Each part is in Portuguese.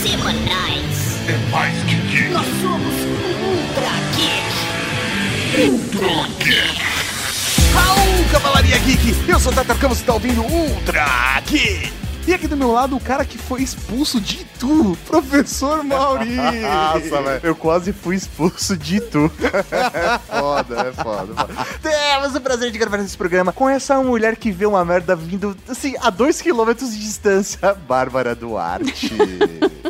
semanais. É mais que geek. Nós somos Ultra Geek. Ultra Geek. Raul, Cavalaria Geek! Eu sou o Tatarcão, você tá ouvindo Ultra Geek! E aqui do meu lado, o cara que foi expulso de Itu, professor Mauri! Nossa, velho. Eu quase fui expulso de Itu. é foda, é foda. foda. Temos o prazer de gravar esse programa com essa mulher que vê uma merda vindo, assim, a dois quilômetros de distância, Bárbara Duarte.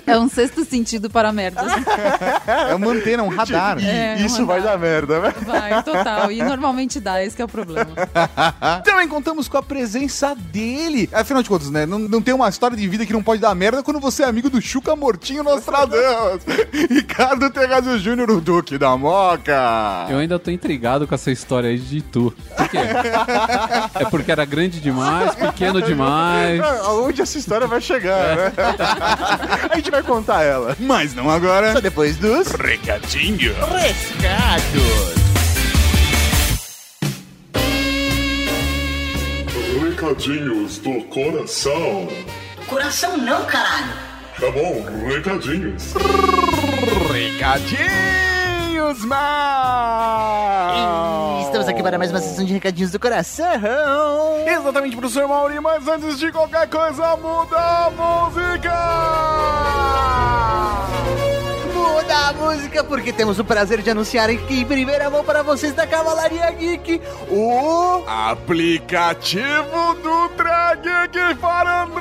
É um sexto sentido para merdas. É uma antena, um radar. É, isso um vai andar. dar merda, né? Vai, total. E normalmente dá, esse que é o problema. Também contamos com a presença dele. Afinal de contas, né? Não, não tem uma história de vida que não pode dar merda quando você é amigo do Chuca Mortinho Nostradamus. Ricardo Terrazio Júnior, o Duque da Moca. Eu ainda tô intrigado com essa história aí de Itu. Por quê? É porque era grande demais, pequeno demais. Ah, Aonde essa história vai chegar, né? A gente vai contar ela. Mas não agora. Só depois dos Recadinho. rescados. Recadinhos do coração. Coração não, caralho. Tá bom, recadinhos. Recadinhos, mal. Estamos aqui para mais uma sessão de recadinhos do coração. Exatamente, professor Mauri, mas antes de qualquer coisa, muda a música! Muda a música porque temos o prazer de anunciar aqui em primeira mão para vocês da Cavalaria Geek o Aplicativo do Drag para Android!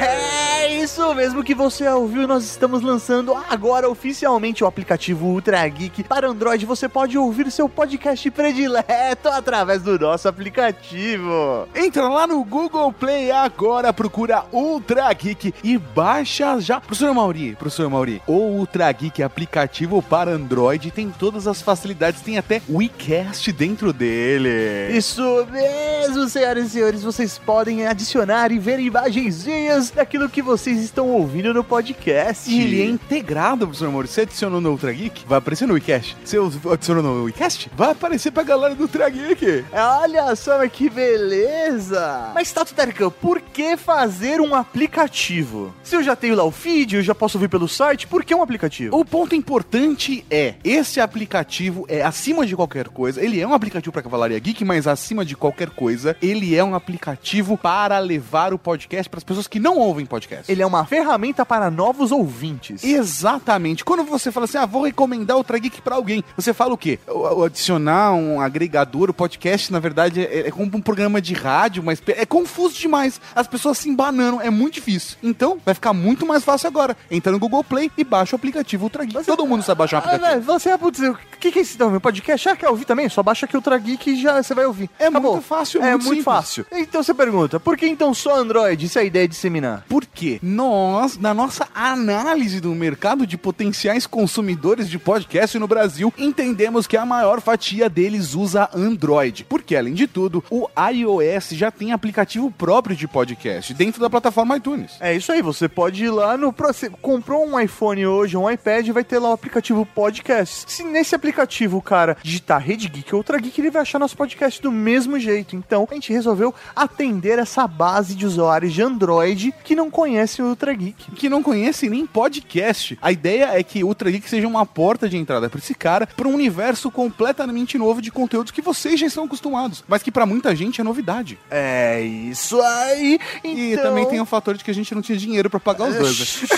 É isso mesmo que você ouviu, nós estamos lançando agora oficialmente o aplicativo Ultra Geek para Android. Você pode ouvir seu podcast predileto através do nosso aplicativo. Entra lá no Google Play agora, procura Ultra Geek e baixa já. Professor Mauri, professor Mauri, o Ultra Geek aplicativo para Android tem todas as facilidades, tem até WeCast dentro dele. Isso mesmo, senhoras e senhores, vocês podem adicionar e ver imagenzinhas daquilo que vocês estão ouvindo no podcast. E ele é integrado, professor Mauri. Você adicionou no Ultra Geek, vai aparecer no WeCast. Você adicionou no WeCast, vai aparecer pra galera do Ultra Geek. Olha só, mas que beleza! Mas Tato Tarkan, por que fazer um aplicativo? Se eu já tenho lá o feed, eu já posso ouvir pelo site, por que um aplicativo? O ponto importante é, esse aplicativo é acima de qualquer coisa, ele é um aplicativo para Cavalaria Geek, mas acima de qualquer coisa, ele é um aplicativo para levar o podcast para as pessoas que não ouvem podcast. Ele é uma ferramenta para novos ouvintes. Exatamente. Quando você fala assim, ah, vou recomendar o Geek pra alguém, você fala o quê? O, o adicionar um agregador, o podcast, na verdade, é, é como um programa de rádio, mas é confuso demais. As pessoas se embanando, é muito difícil. Então, vai ficar muito mais fácil agora. Entra no Google Play e baixa o aplicativo Ultra Geek. Todo mundo sabe baixar o Ah, aplicativo. velho, você vai dizer, o que, que é esse então, meu podcast? Ah, quer ouvir também? Só baixa aqui o Trageek e já você vai ouvir. É Acabou. muito fácil, é muito muito, simples. fácil. Então você pergunta, por que então só Android? Isso é a ideia de disseminar. Porque nós, na nossa análise do mercado de potenciais consumidores de podcast no Brasil, entendemos que a maior fatia deles usa Android. Porque, além de tudo, o iOS já tem aplicativo próprio de podcast dentro da plataforma iTunes. É isso aí, você pode ir lá no. Você comprou um iPhone hoje, um iPad, vai ter lá o aplicativo podcast. Se nesse aplicativo o cara digitar Rede Geek ou Ultra Geek, ele vai achar nosso podcast do mesmo jeito. Então a gente resolveu atender essa base de usuários de Android que não conhecem o Ultra Geek. Que não conhece nem podcast. A ideia é que o Ultra Geek seja uma porta de entrada para esse cara para um universo completamente novo de conteúdos que vocês já estão acostumados, mas que para muita gente é novidade. É isso aí. E Então... também tem o fator de que a gente não tinha dinheiro para pagar os dois. né?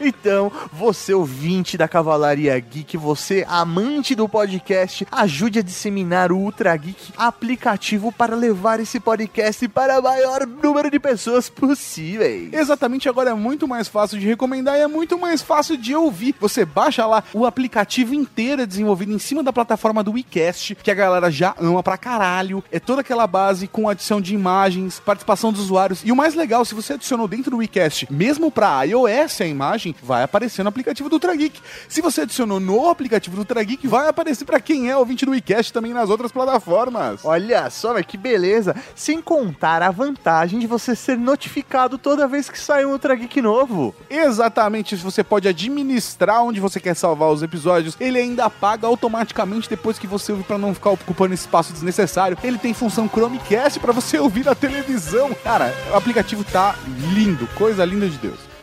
então, você ouvinte da Cavalaria Geek, você amante do podcast, ajude a disseminar o Ultra Geek, aplicativo para levar esse podcast para maior número de pessoas possíveis. Exatamente, agora é muito mais fácil de recomendar e é muito mais fácil de ouvir. Você baixa lá o aplicativo inteiro é desenvolvido em cima da plataforma do WeCast, que a galera já ama pra caralho. É toda aquela base com adição de imagens, participação dos usuários. E o mais legal, se você adicionou dentro do WeCast, mesmo pra iOS a imagem, vai aparecer no aplicativo do Ultra Geek. Se você adicionou no aplicativo do Ultra Geek, vai aparecer pra quem é ouvinte do WeCast também nas outras plataformas. Olha só, mas que beleza! Sem contar a vantagem de você ser notificado toda vez que sai um Ultra Geek novo. Exatamente, você pode administrar onde você quer salvar os episódios. Ele ainda apaga automaticamente depois que você ouve para não ficar ocupando espaço desnecessário. Ele tem função Chromecast para você ouvir na televisão. Cara, o aplicativo tá lindo, coisa linda de Deus.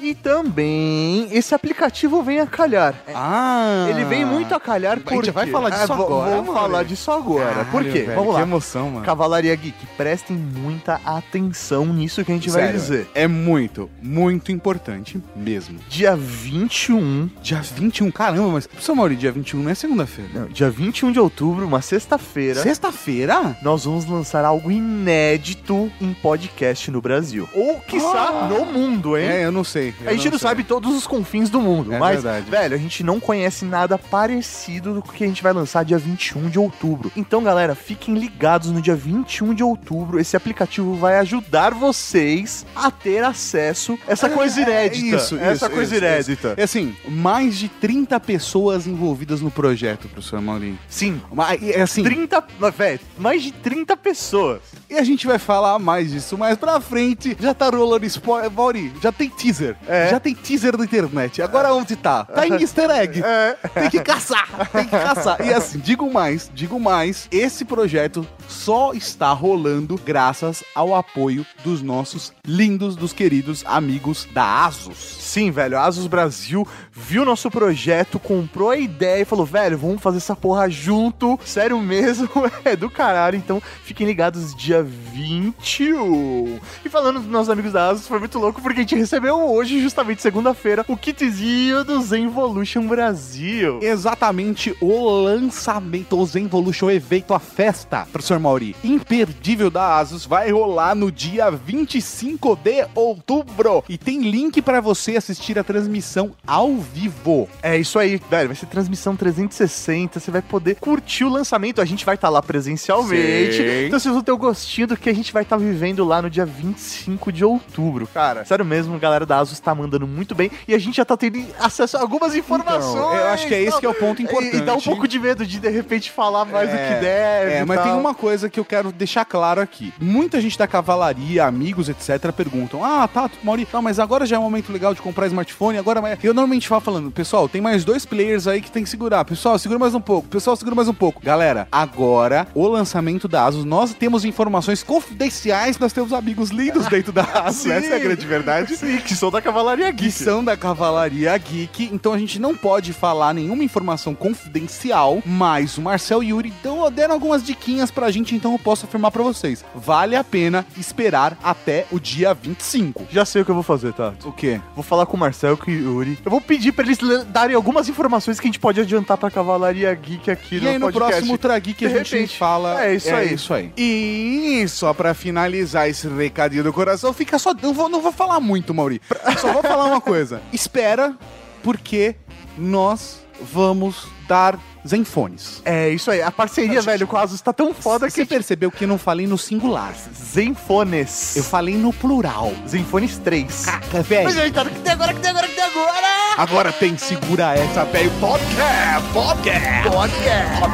E também esse aplicativo vem a calhar. Ah, Ele vem muito a calhar A gente porque... vai falar disso agora, Vamos mano. falar disso agora. Por quê? velho, Vamos que lá. emoção, mano. Cavalaria Geek, prestem muita atenção nisso que a gente vai Sério, dizer. É muito, muito importante mesmo. Dia 21, Dia 21, caramba, mas, professor Mauri, dia 21 não é segunda-feira. não, dia 21 de outubro, uma sexta-feira, Sexta-feira? nós vamos lançar algo inédito em podcast no Brasil. Ou, quiçá, Ah. no mundo, hein? É, eu não sei. Eu A gente não, sei. sabe todos os confins do mundo, É mas, verdade. velho, a gente não conhece nada parecido do que a gente vai lançar dia 21 de outubro. Então, galera, fiquem ligados no dia 21 de outubro. Esse aplicativo vai ajudar vocês a ter acesso a essa coisa É, inédita. isso, essa isso, coisa isso, inédita. É assim, mais de 30 pessoas envolvidas no projeto, professor Maurinho. Sim, Mas, é assim, 30, mas, velho, mais de 30 pessoas. e a gente vai falar mais disso mais pra frente. Já tá rolando spoiler, Mauri, já tem teaser. É. Já tem teaser na internet. Agora onde tá? Tá em easter egg. É. Tem que caçar, tem que caçar. E assim, digo mais, digo mais, esse projeto só está rolando graças ao apoio dos nossos lindos, dos queridos amigos da Asus. Sim, velho, a Asus Brasil viu nosso projeto, comprou a ideia e falou, velho, vamos fazer essa porra junto. Sério mesmo, é do caralho. Então, fiquem ligados dia 21. E falando dos nossos amigos da Asus, foi muito louco porque a gente recebeu hoje, justamente segunda-feira, o kitzinho do Zenvolution Brasil. Exatamente o lançamento, o Zenvolution Evento, a festa, professor Mauri, imperdível da Asus, vai rolar no dia 25 de outubro. E tem link pra você assistir a transmissão ao vivo. É isso aí, velho. Vai ser transmissão 360. Você vai poder curtir o lançamento. A gente vai estar lá presencialmente. Sim. Então vocês vão ter o gostinho do que a gente vai estar vivendo lá no dia 25 de outubro, cara. Sério mesmo, a galera da Asus tá mandando muito bem. E a gente já tá tendo acesso a algumas informações. Então, eu acho que é esse que é o ponto importante. E, e dá um pouco de medo de, de repente, falar mais do que deve. É, mas tem tal. uma coisa que eu quero deixar claro aqui. Muita gente da cavalaria, amigos, etc., perguntam: Ah, tá, Mauri, não, mas agora já é um momento legal de comprar smartphone, agora. mas-" Eu normalmente falo falando, pessoal, tem mais dois players aí que tem que segurar. Pessoal, segura mais um pouco. Pessoal, segura mais um pouco. Galera, agora, o lançamento da Asus, nós temos informações confidenciais, nós temos amigos lindos dentro da Asus. Essa é a grande verdade. Sim, que são da Cavalaria Que Geek. são da Cavalaria Geek, então a gente não pode falar nenhuma informação confidencial, mas o Marcel e o Yuri dão, deram algumas diquinhas pra gente, então eu posso afirmar pra vocês. Vale a pena esperar até o dia 25. Já sei o que eu vou fazer, Tato. O quê? Vou falar com o Marcel e com o Yuri. Eu vou pedir pra eles le- darem algumas informações que a gente pode adiantar pra Cavalaria Geek aqui E aí no podcast. próximo Tragui que a gente repente. fala. É isso aí. isso aí. E só pra finalizar esse recadinho do coração, fica só. Não vou, não vou falar muito, Mauri. Só vou falar uma coisa. Espera, porque nós vamos dar Zenfones. É isso aí. A parceria, velho, com a Asus tá tão foda Você que... percebeu que eu não falei no singular. Zenfones. Eu falei no plural. Zenfones 3. Caca, velho. Mas aí, cara, que tem agora, que tem agora, que tem agora? Agora tem Segura Essa, velho. Podcast! Podcast! Podcast.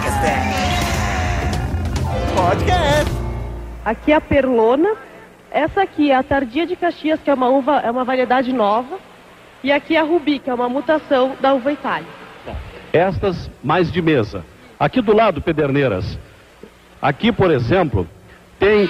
Podcast. Aqui é a Perlona. Essa aqui é a Tardia de Caxias, que é uma uva, é uma variedade nova. E aqui é a Rubi, que é uma mutação da uva Itália. Estas mais de mesa. Aqui do lado, Pederneiras. Aqui, por exemplo, tem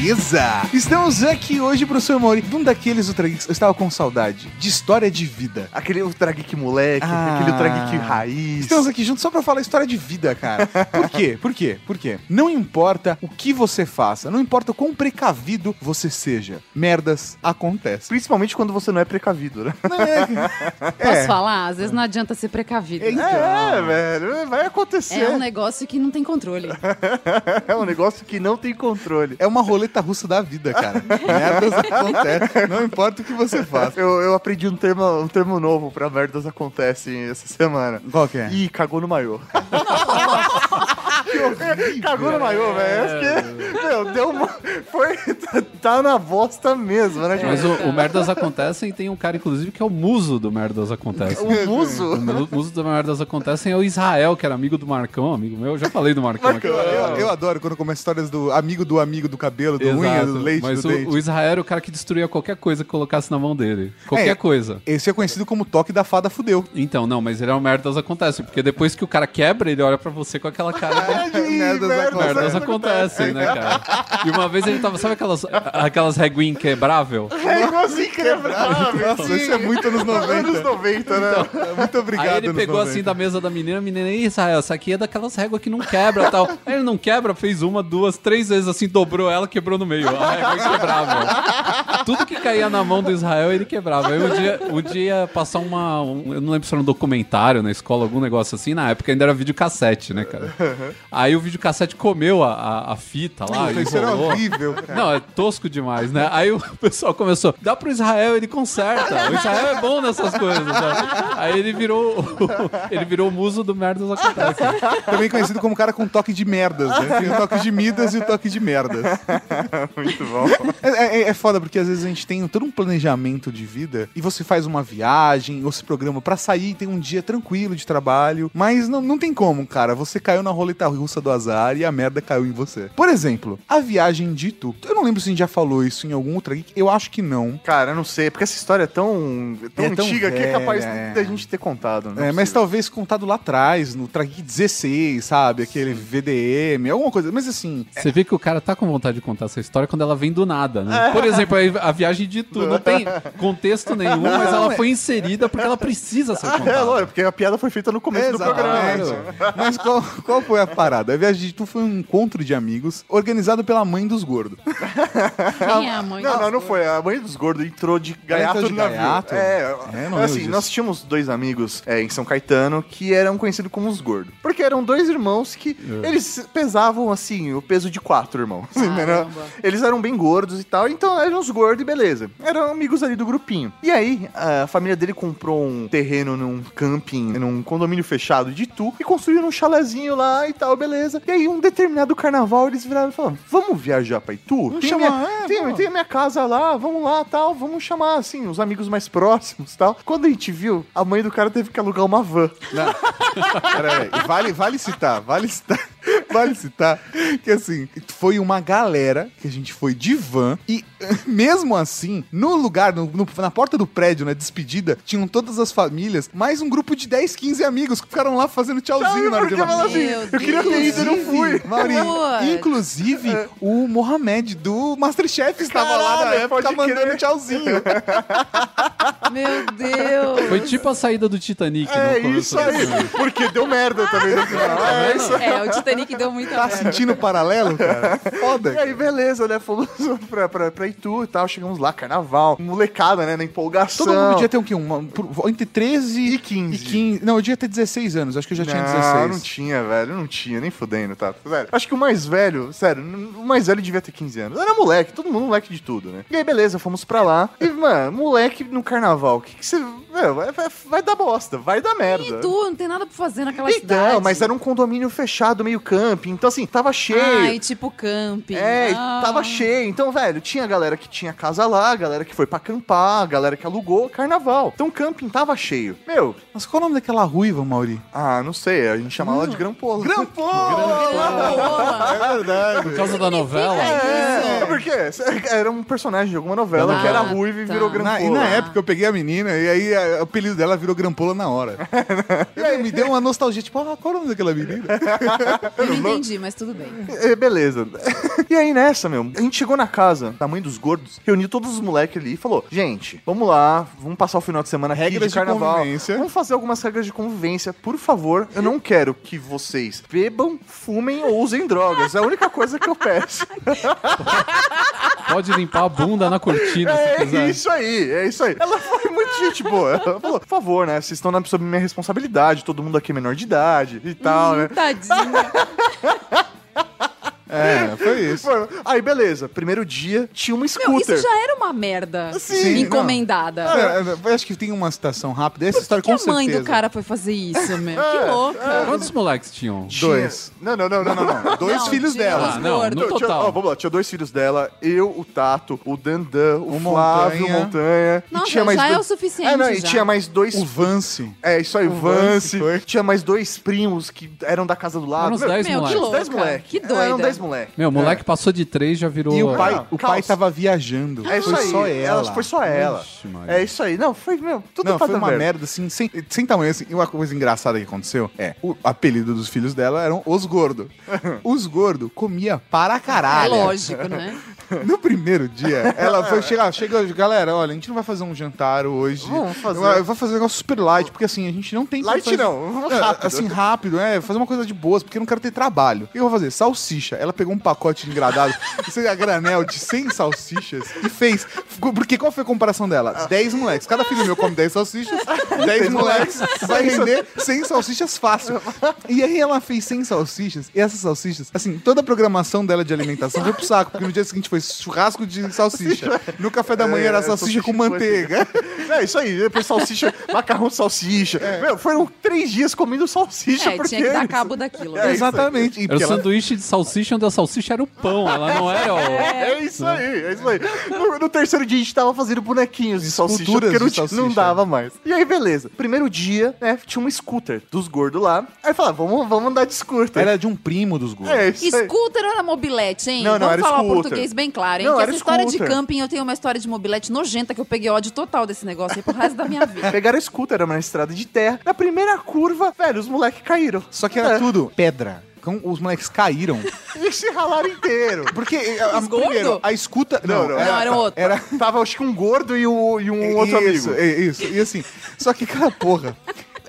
Beleza! Estamos aqui hoje, professor Mori, de um daqueles Ultra Geeks. Eu estava com saudade de história de vida. Aquele Ultra Geek moleque, Ah. aquele Ultra Geek raiz. Estamos aqui juntos só pra falar história de vida, cara. Por quê? Por quê? Por quê? Não importa o que você faça, não importa o quão precavido você seja, merdas acontecem. Principalmente quando você não é precavido, né? Posso falar? Às vezes não adianta ser precavido. Então. É, velho, vai acontecer. É um negócio que não tem controle. É um negócio que não tem controle. É uma roleta russa da vida, cara. Merdas acontecem, não importa o que você faça. Eu, eu aprendi um termo, um termo novo pra merdas acontecem essa semana. Qual que é? Ih, cagou no maiô. Cagou no maiô, velho. É porque, meu, deu uma. Foi. Tá na bosta mesmo, né? Mas o, o Merdas Acontecem tem um cara, inclusive, que é o muso do Merdas Acontecem. O muso. O mu- muso do Merdas Acontecem é o Israel, que era amigo do Marcão, amigo meu. Eu já falei do Marcão aqui. Eu, eu adoro quando começa histórias do amigo do amigo do cabelo, do unha, Exato. do leite, Mas do o, dente. o Israel era o cara que destruía qualquer coisa que colocasse na mão dele. Qualquer É. coisa. Esse é conhecido como toque da fada fudeu. Então, não, mas ele é um merdas acontece, porque depois que o cara quebra, ele olha pra você com aquela cara de Merdas merdas acontecem, né, cara? E uma vez ele tava, sabe aquelas, aquelas reguinhas inquebrável? É igualzinho quebrável. Nossa, isso é muito anos 90. Anos 90, né? Muito obrigado, Aí ele pegou 90. assim da mesa da menina, a menina, "Ih, Israel, essa aqui é daquelas réguas que não quebra e tal. Aí ele não quebra, fez uma, duas, três vezes assim, dobrou ela, quebrou no meio. A régua inquebrável. Tudo que caía na mão do Israel, ele quebrava. Aí um dia, um dia passar uma. um- eu não lembro se era um documentário na escola, algum negócio assim. Na época ainda era videocassete, né, cara? Aí o videocassete comeu a, a, a fita lá. Isso era horrível, cara. Não, é tosco demais, né? Aí o pessoal começou, dá pro Israel, ele conserta. O Israel é bom nessas coisas. né? Aí ele virou ele virou o muso do merdas acontece. Também conhecido como cara com toque de merdas, né? Tem o toque de Midas e o toque de merdas. Muito bom. É, é, é foda, porque às vezes a gente tem todo um planejamento de vida e você faz uma viagem ou se programa pra sair, tem um dia tranquilo de trabalho, mas não, não tem como, cara. Você caiu na roleta russa do azar e a merda caiu em você. Por exemplo, a viagem de Itu. Eu não lembro se a gente já falou isso em algum outro geek, eu acho que não. Cara, eu não sei, porque essa história é tão, tão É tão antiga que é capaz é. da gente ter contado. não É, mas talvez contado lá atrás, no Trageek 16, sabe? Aquele VDM, alguma coisa. Mas assim, Você vê que o cara tá com vontade de contar essa história quando ela vem do nada, né? Por exemplo, a viagem de Tu não tem contexto nenhum, mas ela foi inserida porque ela precisa ser É, contada. lógico, porque a piada foi feita no começo do programa. Mas qual, qual foi a parada? A viagem de Tu foi um encontro de amigos organizado pela mãe dos gordos. Quem é a mãe? Não, não, não foi. A mãe dos gordos entrou de gaiato entrou de no navio. gaiato? É, É, não assim, nós tínhamos dois amigos é, em São Caetano que eram conhecidos como os gordos. Porque eram dois irmãos que eles pesavam, assim, o peso de quatro irmãos. entendeu? Eles eram bem gordos e tal, então eram os gordos e beleza. Eram amigos ali do grupinho. E aí, a família dele comprou um terreno num camping, num condomínio fechado de Itu, e construíram um chalezinho lá e tal, beleza. E aí, um determinado carnaval, eles viraram e falaram: Vamos viajar pra Itu? Tem, chamar, minha, é, tem, vamos. tem a minha casa lá, vamos lá tal, vamos chamar, assim, os amigos mais próximos tal. Quando a gente viu, a mãe do cara teve que alugar uma van. Peraí, vale, vale citar, vale citar, vale citar que assim, foi uma galera que a gente foi de van e mesmo assim, no lugar, no- no- na porta do prédio, na despedida, tinham todas as famílias, mais um grupo de 10, 15 amigos que ficaram lá fazendo tchauzinho na hora de assim, eu queria ter ido e não fui. Mauri, Putz. inclusive o Mohamed do Masterchef estava lá na época mandando crer. tchauzinho. Meu Deus. Foi tipo a saída do Titanic É isso aí, porque deu merda também no final. É isso É, o Titanic deu muita Tá merda. sentindo o paralelo, cara? Foda. E aí, beleza, né? Fomos pra, pra, pra Itu e tal. Chegamos lá, carnaval. Molecada, né? Na empolgação. Todo mundo devia ter o quê? Uma, por- entre 13 E 15. e 15. Não, eu devia ter 16 anos. Acho que eu já tinha não, 16. não tinha, velho. Não tinha, nem fudendo, tá? Sério. Acho que o mais velho, sério, o mais velho devia ter 15 anos. Era moleque, todo mundo moleque de tudo, né? E aí, beleza, fomos pra lá. E, mano, moleque no carnaval, o que que você. Meu, vai, vai, vai dar bosta, vai dar merda. E tu, não tem nada pra fazer naquela Então, cidade. mas era um condomínio fechado, meio camping. Então, assim, tava cheio. Ai, tipo camping. É, e Ah. tava cheio. Então, velho, tinha galera que tinha casa lá, galera que foi pra acampar, galera que alugou carnaval. Então, o camping tava cheio. Meu, Mas qual é o nome daquela ruiva, Mauri? ah, não sei, a gente chamava ela de Grampola. Boa. É verdade. Por causa da novela. É, porque era um personagem de alguma novela Ah, que era ruiva e tá. virou Grampola. Na, e na época eu peguei a menina e aí a- o apelido dela virou Grampola na hora. e aí me deu uma nostalgia, tipo, ah, qual é o nome daquela menina? Eu não entendi, mas tudo bem. É, beleza. E aí nessa, meu, a gente chegou na casa da mãe dos gordos, reuniu todos os moleques ali e falou: gente, vamos lá, vamos passar o final de semana aqui Regras de de carnaval. convivência. Vamos fazer algumas regras de convivência. Por favor, eu não quero que vocês bebam, fumem ou usem drogas. É a única coisa que eu peço. Pode limpar a bunda na cortina se É quiser. isso aí, é isso aí. Ela foi muito gente boa. Ela falou, por favor, né? Vocês estão na- sob minha responsabilidade, todo mundo aqui é menor de idade e tal, né? Tadinha. É, foi isso. Mano, aí beleza, primeiro dia tinha uma Meu, scooter. isso já era uma merda Sim, encomendada. É, eu acho que tem uma citação rápida. Essa Por história que, com que a mãe certeza. do cara foi fazer isso, meu? É, Que louca. Quantos moleques tinham? Tinha- Dois. Não, não, não, não, não. não. Dois Não, filhos tinha dela. Ah, não, no Tinha- total. ó, vamos lá, tinha dois filhos dela, eu, o Tato, o Dandan, o, O Flávio Montanha. Montanha. e Nossa, tinha mais já é dois... o suficiente, É, não, e tinha mais dois. O Vance. É, isso aí, o Vance Vance. foi. Tinha mais dois primos que eram da casa do lado. Eram uns Meu, 10 Meu, que moleques. louca. dez moleque. Que doida. Eram 10 moleque. Meu, o moleque passou de 3 já virou. E o pai, Ah, o pai tava viajando. É isso foi aí. só ela. Foi só ela. Ixi. É isso aí. Não, foi, meu, tudo Não, foi uma merda. merda, assim, sem, sem tamanho, assim. E uma coisa engraçada que aconteceu é, o apelido dos filhos dela eram os gordos. os gordos comia para É caralho. lógico, né? No primeiro dia, ela foi chegar, chega, galera, olha, a gente não vai fazer um jantar hoje. Vamos fazer. Eu, eu vou fazer um negócio super light, porque assim, a gente não tem Light condições- não, É, rápido. Assim, rápido, é, fazer uma coisa de boas, porque eu não quero ter trabalho. O que eu vou fazer? Salsicha. Ela pegou um pacote de engradado, isso é a granel de 100 salsichas e fez. Porque qual foi a comparação dela? 10 moleques. Cada filho meu come 10 salsichas, 10 moleques, vai render 100 salsichas fácil. E aí ela fez 100 salsichas, e essas salsichas, assim, toda a programação dela de alimentação foi pro saco, porque no dia seguinte foi churrasco de salsicha. No café da manhã É, era salsicha com manteiga. É isso aí, depois salsicha, macarrão de salsicha. Meu, foram três dias comendo salsicha É, porque tinha que dar cabo daquilo. É, Exatamente. Era o ela- sanduíche de salsicha onde a salsicha era o pão, ela não era o. É isso aí, é isso aí. No, no terceiro dia a gente tava fazendo bonequinhos de salsicha, porque não, de salsicha. não dava mais. E aí, beleza. Primeiro dia, né, tinha um scooter dos gordos lá. Aí fala, vamos, vamos andar de scooter. Era de um primo dos gordos. É isso aí. Scooter era mobilete, hein? Não, não, Vamos era falar o scooter. português bem claro, hein? Não, que era essa história de scooter. camping, eu tenho uma história de mobilete nojenta que eu peguei ódio total desse negócio aí pro resto da minha vida. Pegaram scooter, era uma estrada de terra. Na primeira curva, velho, os moleques caíram. Só que era É. tudo pedra. Então, os moleques caíram. E se ralaram inteiro. Porque a, a, primeiro, a escuta. Não, não, Não, era um outro. Era. Tava, acho que um gordo e, o- e um outro isso, amigo. é, Isso, e assim. Só que, cara, porra.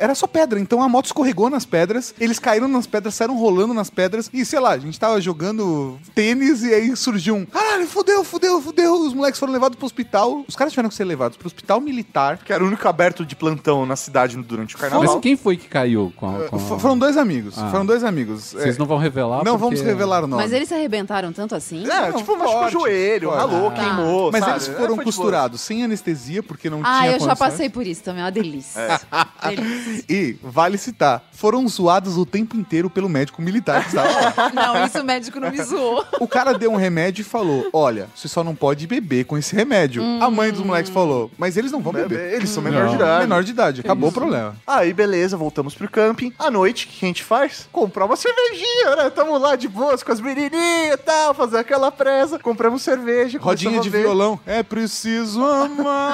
Era só pedra, então a moto escorregou nas pedras, eles caíram nas pedras, saíram rolando nas pedras, e sei lá, a gente tava jogando tênis e aí surgiu um. Caralho, fudeu, fudeu, fudeu. Os moleques foram levados pro hospital. Os caras tiveram que ser levados pro hospital militar. Que era o único aberto de plantão na cidade durante o carnaval. Mas quem foi que caiu com a. Com a- Foram dois amigos. Ah. Foram dois amigos. Vocês É, não vão revelar? não porque- vamos revelar o nome. Mas eles se arrebentaram tanto assim? É, Não, tipo, machucou o joelho, forte. ralou, Ah. queimou, Mas sabe? eles É, foram boa. costurados sem anestesia, porque não Ah, tinha eu já passei por isso também, é uma delícia. delícia. E, vale citar, foram zoados o tempo inteiro pelo médico militar que estava lá. Não, isso o médico não me zoou. O cara deu um remédio e falou: Olha, você só não pode beber com esse remédio. A mãe dos moleques falou: Mas eles não vão beber. Eles são menor de Não. idade. Menor de idade, acabou o problema. Aí, beleza, voltamos pro camping. À noite, o que a gente faz? Comprar uma cervejinha, né? Tamo lá de boas com as menininhas e tal, fazer aquela presa. Compramos cerveja. Rodinha de violão. É preciso amar.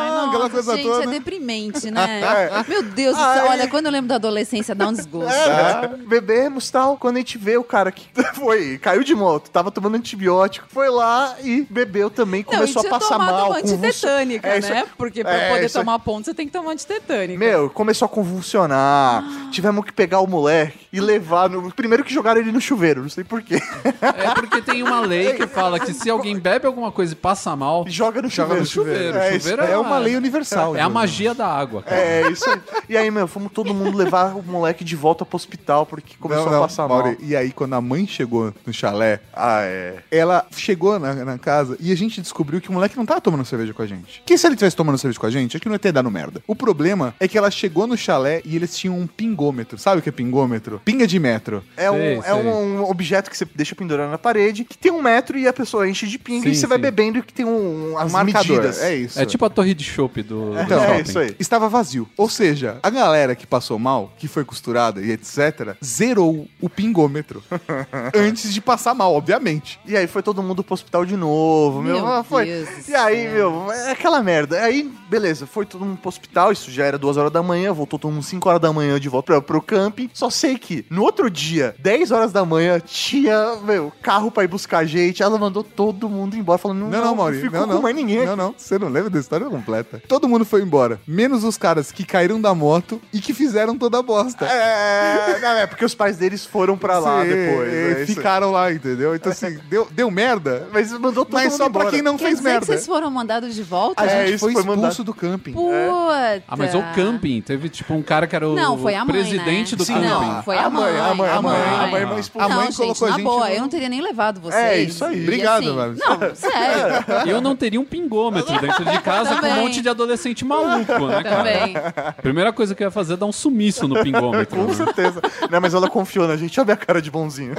Ai, nossa, Aquela coisa gente, toda. é deprimente, né? Meu Deus do Ai. céu, olha, quando eu lembro da adolescência, dá um desgosto. É, bebemos tal. Quando a gente vê o cara que foi, caiu de moto, tava tomando antibiótico, foi lá e bebeu também, Não, e começou tinha a passar mal. uma antitetânica, É, isso- né? Porque pra é, poder isso- tomar ponto, você tem que tomar antitetânica. Meu, começou a convulsionar. Ah. Tivemos que pegar o moleque e levar no. Primeiro que jogaram ele no chuveiro, não sei porquê. É porque tem uma lei que fala que se alguém bebe alguma coisa e passa mal, Joga no Joga chuveiro. no chuveiro. É, Chuveiro É uma lei universal. é a Júlio. magia da água, cara. é isso aí. E aí, meu, fomos todo mundo levar o moleque de volta pro hospital porque começou Não, não, a passar mal. E aí, quando a mãe chegou no chalé, Ah, é. ela chegou na, na casa e a gente descobriu que o moleque não tava tomando cerveja com a gente. Que se ele tivesse tomando cerveja com a gente, acho que não ia ter dado merda. O problema é que ela chegou no chalé e eles tinham um pingômetro. Sabe o que é pingômetro? Pinga de metro. É, um, Sei, é sei. um, um objeto que você deixa pendurado na parede, que tem um metro e a pessoa enche de pinga Sim, e você vai sim. bebendo e que tem um, as marcador. medidas. É isso. É tipo a torre de chopp do, do Então, é isso aí. Estava vazio. Ou seja, a galera que passou mal, que foi costurada e etc., zerou o pingômetro antes de passar mal, obviamente. E aí foi todo mundo pro hospital de novo, meu. Meu foi. Deus E aí, céu. meu, é aquela merda. Aí, beleza, foi todo mundo pro hospital, isso já era duas horas da manhã, voltou todo mundo 5 horas da manhã de volta pra, pro camping. Só sei que no outro dia, 10 horas da manhã, tinha, meu, carro pra ir buscar a gente. Ela mandou todo mundo embora, falando, não, Não, não, Mauri. ficou Não, com não. mais ninguém. Não, não. Você não lembra da história completa. Todo mundo foi embora. Menos os caras que caíram da moto e que fizeram toda a bosta. É, não, é porque os pais deles foram pra lá Sim, depois. e é ficaram lá, entendeu? Então, assim, deu, deu merda, Mas mandou todo mas mundo só pra embora. quem não Quer fez dizer merda. que vocês foram mandados de volta? A É, gente foi foi expulso mandado. do camping. Puta. Ah, mas o camping, teve tipo um cara que era o Não, foi a mãe, presidente né? do Sim, camping. não, foi foi a A mãe, mãe. a mãe, a mãe, a mãe, a mãe A não, mãe gente, colocou a na gente boa, no- eu não teria nem levado vocês. É, isso aí. E Obrigado, assim. Não, sério. Eu não teria um pingômetro dentro de casa com um monte de adolescente maluco, né, cara? Também. Primeira coisa que eu ia fazer é dar um sumiço no pingômetro. Com né? certeza. Não, mas ela confiou na gente. Olha a cara de bonzinho.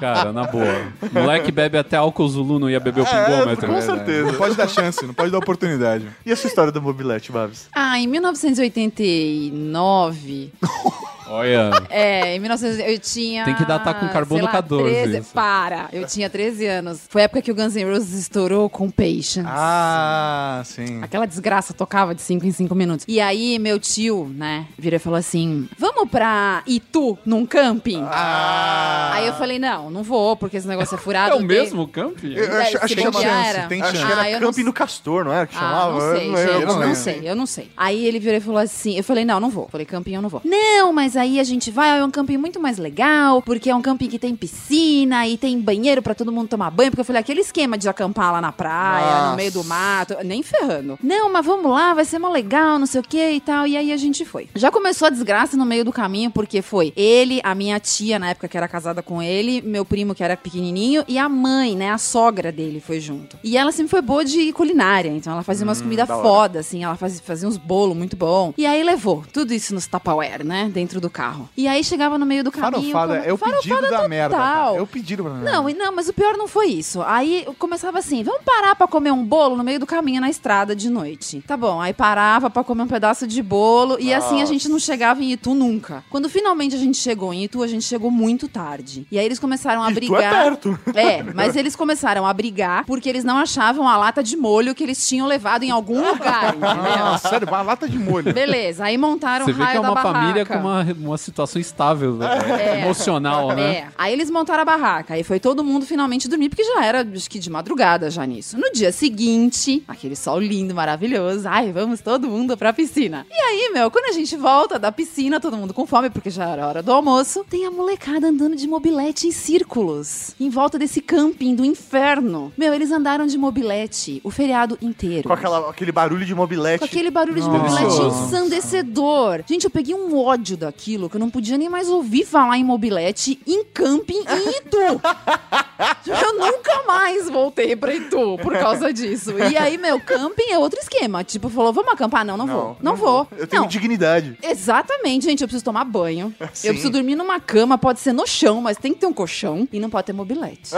Cara, na boa. Moleque bebe até álcool Zulu, não ia beber o pingômetro. com né? certeza. Não pode dar chance, não pode dar oportunidade. E a sua história da mobilete, Babs? Ah, em 1989, Olha, é, em 1900, eu tinha. Tem que datar com carbono sei lá, 14 13, isso. Para, eu tinha 13 anos. Foi a época que o Guns N' Roses estourou com Patience. Ah, sim. Aquela desgraça tocava de 5 em 5 minutos. E aí, meu tio, né, virou e falou assim: Vamos pra Itu, num camping? Ah. Aí eu falei: Não, não vou, porque esse negócio é furado. é o mesmo camping? Eu É, acho, acho que chama era. tem Acho chance. que era Ah, eu não Camping do Castor, não era? Que Ah, chamava? não sei, Eu eu eu não, sei, eu não sei. Aí ele virou e falou assim, eu falei, não, não vou. Falei, camping eu não vou. Não, mas aí a gente vai, é um camping muito mais legal, porque é um camping que tem piscina e tem banheiro pra todo mundo tomar banho, porque eu falei, aquele esquema de acampar lá na praia, Nossa. no meio do mato, nem ferrando. Não, mas vamos lá, vai ser mó legal, não sei o que e tal. E aí a gente foi. Já começou a desgraça no meio do caminho, porque foi ele, a minha tia, na época que era casada com ele, meu primo que era pequenininho, e a mãe, né, a sogra dele foi junto. E ela sempre foi boa de culinária, então ela fazia umas comidas da hora. foda, assim, ela fazia, fazia uns bolos muito bom. E aí levou tudo isso nos Tupperware, né, dentro do carro. E aí chegava no meio do caminho... Farofada como- é o pedido Farofada da merda, cara. É o pedido da merda. Não, e não, mas o pior não foi isso. Aí eu começava assim, vamos parar pra comer um bolo no meio do caminho na estrada de noite. Tá bom, aí parava pra comer um pedaço de bolo e assim a gente não chegava em Itu nunca. Quando finalmente a gente chegou em Itu, a gente chegou muito tarde. E aí eles começaram a Itu é brigar. perto. É, mas eles começaram a brigar porque eles não achavam a lata de molho que eles tinham levado em algum lugar, entendeu? Ah, sério, uma lata de molho. Beleza, aí montaram Você o vê raio que é da uma família barraca. com uma, uma situação estável, né? É. emocional, né? É. Aí eles montaram a barraca. Aí foi todo mundo finalmente dormir, porque já era, acho que de madrugada já nisso. No dia seguinte, aquele sol lindo, maravilhoso. Ai, vamos todo mundo pra piscina. E aí, meu, quando a gente volta da piscina, todo mundo com fome, porque já era hora do almoço, tem a molecada andando de mobilete em círculos. Em volta desse camping do inferno. Meu, eles andaram de mobilete o feriado inteiro. Com aquela, aquele barulho de mobilete. Com aquele barulho de Nossa. mobilete Delicioso. ensandecedor. Gente, eu peguei um ódio daquilo que eu não podia nem mais ouvir falar em mobilete em camping em Itu. eu nunca mais voltei pra Itu por causa disso. E aí, meu, camping é outro esquema. Tipo, falou, vamos acampar? Não, não, vou. Não, vou. Eu tenho não. dignidade. Exatamente, gente. Eu preciso tomar banho. Sim. Eu preciso dormir numa cama. Pode ser no chão, mas tem que ter um colchão. E não pode ter mobilete.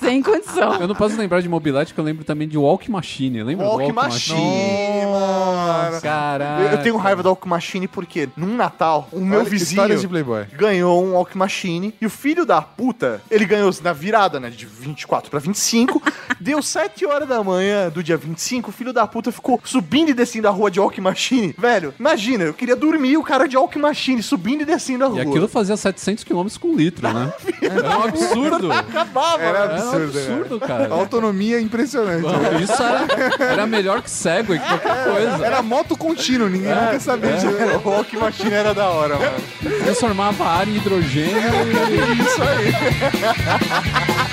Sem condição. Eu não posso lembrar de mobilete, que eu lembro também de Walk Machine. Lembra Walk do Walk Machine, mano. Caralho. Eu, eu tenho raiva da Walk Machine porque num Natal, o meu Olha, vizinho Histórias de Playboy. ganhou um Walk Machine e o filho da puta, ele ganhou na virada, né, de 24 pra 25, deu 7 horas da manhã do dia 25, o filho da puta ficou subindo e descendo a rua de Walk Machine. Velho, imagina, eu queria dormir o cara de Walk Machine subindo e descendo a rua. E aquilo fazia 700 km com litro, né? Era um absurdo. acabava, Era né? Era um absurdo, absurdo, A cara. autonomia é impressionante. Isso era, era melhor que cego e qualquer coisa. Era moto contínua, ninguém É, quer saber disso. O Walk Machine era da hora, mano. Transformava ar em hidrogênio e... Isso aí.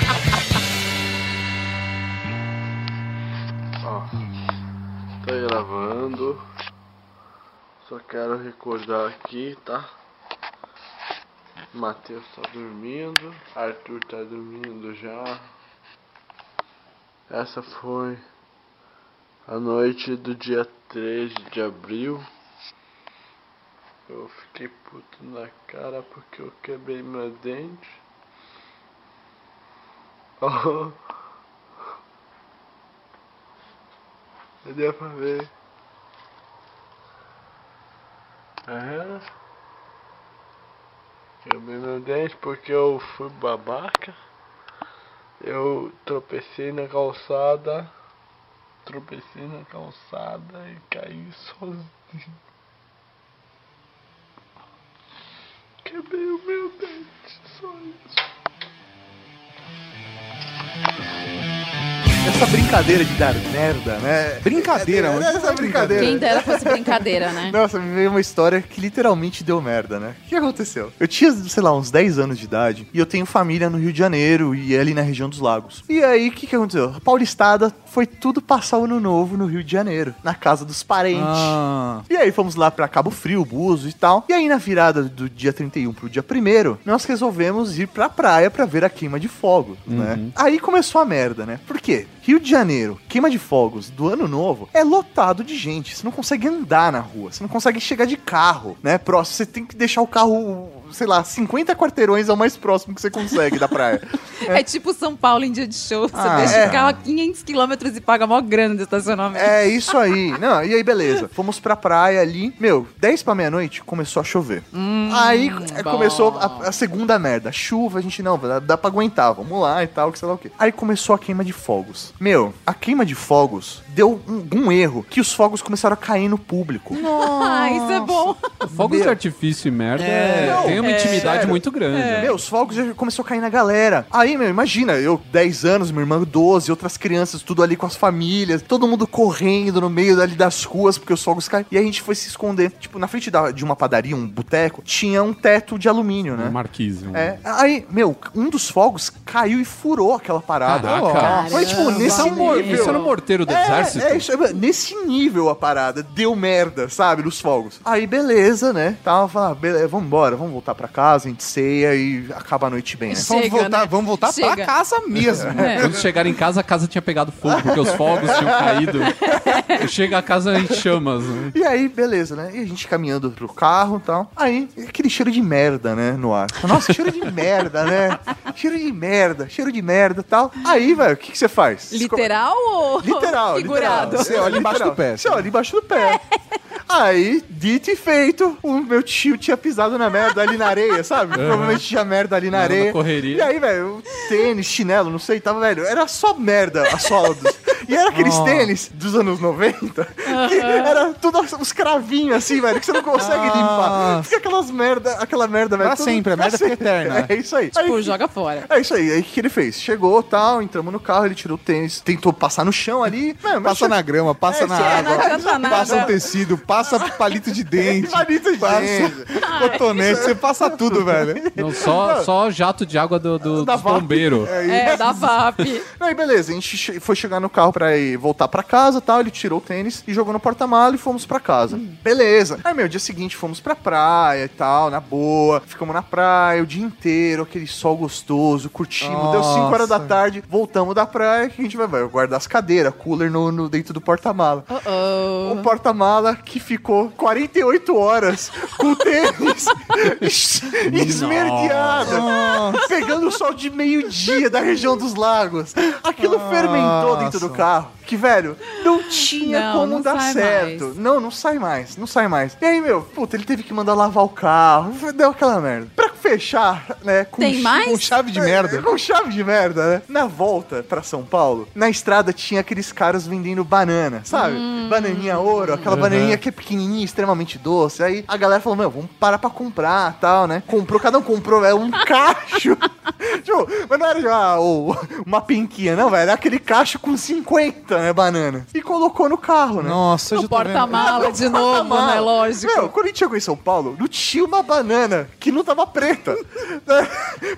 Tá gravando. Só quero recordar aqui, tá? Matheus tá dormindo. Arthur tá dormindo já. Essa foi a noite do dia 13 de abril. Eu fiquei puto na cara porque eu quebrei meu dente. Oh. Deu pra ver. É. Quebrei meu dente porque eu fui babaca. Eu tropecei na calçada. Tropecei na calçada e caí sozinho. Quebrei o meu dente, só isso. Essa brincadeira de dar merda, né? Brincadeira, mano. Essa brincadeira. Quem dera fosse brincadeira, né? Nossa, me veio uma história que literalmente deu merda, né? O que aconteceu? Eu tinha, sei lá, uns 10 anos de idade e eu tenho família no Rio de Janeiro e ali na região dos lagos. E aí, o que, que aconteceu? A Paulistada foi tudo passar o ano novo no Rio de Janeiro, na casa dos parentes. Ah, E aí fomos lá pra Cabo Frio, Buzo e tal. E aí na virada do dia 31 pro dia 1 nós resolvemos ir pra praia pra ver a queima de fogo, né? Aí começou a merda, né? Por quê? Rio de Janeiro, queima de fogos do ano novo, é lotado de gente. Você não consegue andar na rua, você não consegue chegar de carro, né? Próximo, você tem que deixar o carro, sei lá, 50 quarteirões é o mais próximo que você consegue da praia. É. tipo São Paulo em dia de show. Você Ah, deixa é. o carro a 500 quilômetros e paga mó grana de estacionamento. É isso aí. Não, e aí, beleza. Fomos pra praia ali. Meu, 10 pra meia-noite começou a chover. aí é, bom. começou a, a segunda merda. Chuva, a gente não, dá, dá pra aguentar, vamos lá e tal, que sei lá o quê. Aí começou a queima de fogos. Meu, a queima de fogos deu um, um erro que os fogos começaram a cair no público. Ah, isso é bom. Fogos Meu. de artifício e merda é, Não, tem uma é, intimidade sério. muito grande. né? Meu, os fogos já começou a cair na galera. Aí, meu, imagina, eu 10 anos, minha irmã 12, outras crianças, tudo ali com as famílias, todo mundo correndo no meio ali das ruas, porque os fogos caem. E aí a gente foi se esconder. Tipo, na frente da- de uma padaria, um boteco, tinha um teto de alumínio, né? Marquise. um- É, aí, meu, um dos fogos caiu e furou aquela parada. Caraca. Foi tipo, nesse Isso é um nível. isso era um morteiro do É, exército? É, isso, é, nesse nível a parada. Deu merda, sabe? Nos fogos. Aí, beleza, né? Tava, ah, beleza, vamos embora, vamos voltar pra casa, a gente ceia e acaba a noite bem, né? Chega, vamos voltar, né? vamos voltar pra Chega. casa mesmo. É. Quando chegaram em casa, a casa tinha pegado fogo, porque os fogos tinham caído. Chega a casa em chamas. né? E aí, beleza, né? E a gente caminhando pro carro e tal. Aí, aquele cheiro de merda, né? No ar. Nossa, cheiro de merda, né? Cheiro de merda, cheiro de merda e tal. Aí, velho, o que que você faz? Literal ou Literal, figurado? literal. Você olha embaixo do pé. Você olha embaixo do pé. Aí, dito e feito, o meu tio tinha pisado na merda ali na areia, sabe? Provavelmente tinha merda ali na Na da areia. correria. E aí, velho, tênis, chinelo, não sei, tava, velho, era só merda a sola dos... E era aqueles tênis dos anos 90, que era tudo os cravinhos assim, velho, que você não consegue limpar. Fica aquelas merda, aquela merda, velho. Pra tudo- sempre, a merda fica sempre. eterna. É isso aí. Tipo, Aí- joga fora. é isso aí, aí o que ele fez? Chegou, tal, entramos no carro, ele tirou o tênis, tentou passar no chão ali. Mano, Passa na grama, passa É, na água, não adianta nada. passa um tecido, passa palito de dente, Palito de passa dente. cotonete, você passa tudo, velho. Não, só, só jato de água do, do, Da dos vaca. bombeiros. É, da VAP. Aí, beleza, a gente foi chegar no carro pra ir voltar pra casa tal. Ele tirou o tênis e jogou no porta-mala e fomos pra casa. Beleza. Aí, meu, dia seguinte fomos pra praia e tal, na boa. Ficamos na praia o dia inteiro, aquele sol gostoso, curtimos. Deu 5 horas da tarde, voltamos da praia. que a gente vai, vai guardar as cadeiras, cooler no, no- dentro do porta-mala. Oh, O porta-mala que ficou 48 horas com o tênis es- esmerdeado, pegando o sol de meio-dia da região dos lagos. Aquilo fermentou dentro do carro. Que, velho, não tinha Não, como não dar certo. mais. Não, não sai mais, não sai mais. E aí, meu, puta, ele teve que mandar lavar o carro. Deu aquela merda. Pra fechar, né? Com Tem mais? Com chave de merda. com chave de merda, né? Na volta pra São Paulo, na estrada tinha aqueles caras vendendo banana, sabe? Hum. Bananinha ouro, aquela bananinha que é pequenininha, extremamente doce. Aí a galera falou, meu, vamos parar pra comprar tal, né? Comprou, cada um comprou, é um cacho. tipo, mas não era já uma penquinha, não, velho. Era aquele cacho com 50, né, banana. E colocou no carro, né? Nossa, no porta-mala de novo, Porta-mala. né? Lógico. Meu, quando a gente chegou em São Paulo, não tinha uma banana que não tava preta. né?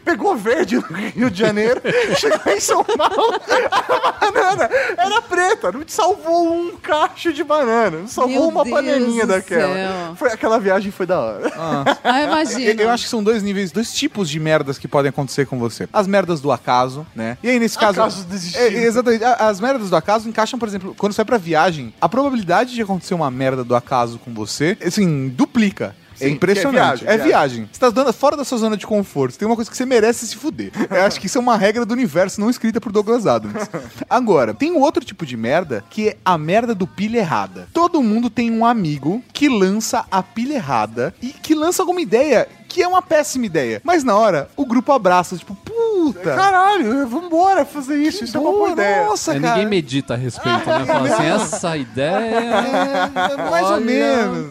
Pegou verde no Rio de Janeiro, chegou em São Paulo, a banana era preta. Não te salvou um cacho de banana. Não salvou Meu uma Deus bananinha do daquela. céu. Foi, aquela viagem foi da hora. Ah, Eu, imagina. eu acho que são dois níveis, dois tipos de merdas que podem acontecer com você. As merdas do acaso, né? E aí, nesse caso. Acaso. É, exatamente. As merdas do acaso encaixam, por exemplo, quando você vai pra viagem, a probabilidade de acontecer uma merda do acaso com você, assim, duplica. É Sim, impressionante. que é É viagem, viagem. Você tá dando fora da sua zona de conforto. Tem uma coisa que você merece se fuder. Eu acho que isso é uma regra do universo não escrita por Douglas Adams. Agora, tem um outro tipo de merda que é a merda do pilha errada. Todo mundo tem um amigo que lança a pilha errada e que lança alguma ideia que é uma péssima ideia. Mas na hora, o grupo abraça, tipo, Puta! Caralho, vambora fazer isso. Isso é uma boa ideia. Nossa, É, cara. ninguém medita a respeito, né? Fala assim, essa ideia. É, mais ou menos.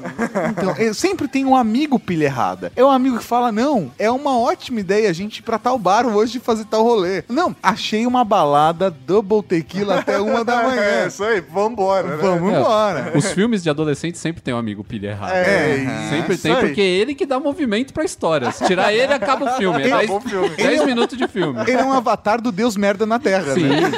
Então, eu sempre tem um amigo pilha errada. É um amigo que fala: não, é uma ótima ideia a gente ir pra tal bar hoje fazer tal rolê. Não, achei uma balada double tequila até uma da É, manhã. isso aí, vambora. né? Vamos É, embora. Os filmes de adolescente sempre tem um amigo pilha errado. É, Sempre isso tem, aí. porque é ele que dá movimento pra história. Se tirar ele, acaba o filme. É Acabou 10, o filme. 10 minutos de filme. Ele é um avatar do Deus merda na Terra, Sim. né?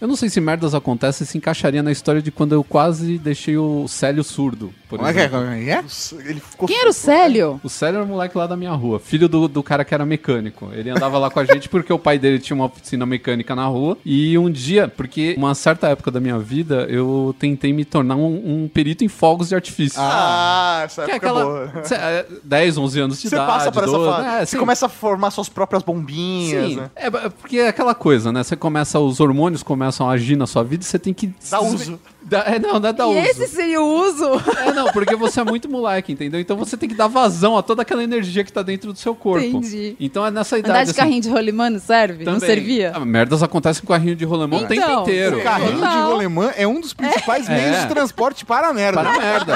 Eu não sei se merdas acontecem se encaixaria na história de quando eu quase deixei o Célio surdo, por Como é que é? exemplo. Como é que é? Ele ficou Quem era o Célio? O Célio era o moleque lá da minha rua, filho do, do cara que era mecânico. Ele andava lá com a gente porque o pai dele tinha uma oficina mecânica na rua. E um dia, porque uma certa época da minha vida, eu tentei me tornar um, um perito em fogos de artifício. Ah, essa que é época é aquela. boa. cê- é, 10, 11 anos de Você idade. passa por essa 12, fase. é, você começa a formar suas próprias bombinhas, Sim, né? é, é porque é aquela coisa, né? Você começa, os hormônios começam a agir na sua vida e você tem que. Dá uso. Dá- é, não, não é dar E uso. esse seria o uso? É, não, porque você é muito moleque, entendeu? Então você tem que dar vazão a toda aquela energia que tá dentro do seu corpo. Entendi. Então é nessa idade. Andar de assim, carrinho de rolimã não serve? Não também. servia? Ah, merdas acontecem com carrinho de rolemão o tempo Então, inteiro. O carrinho de rolemã é um dos principais É. meios de transporte para a merda. Para a merda.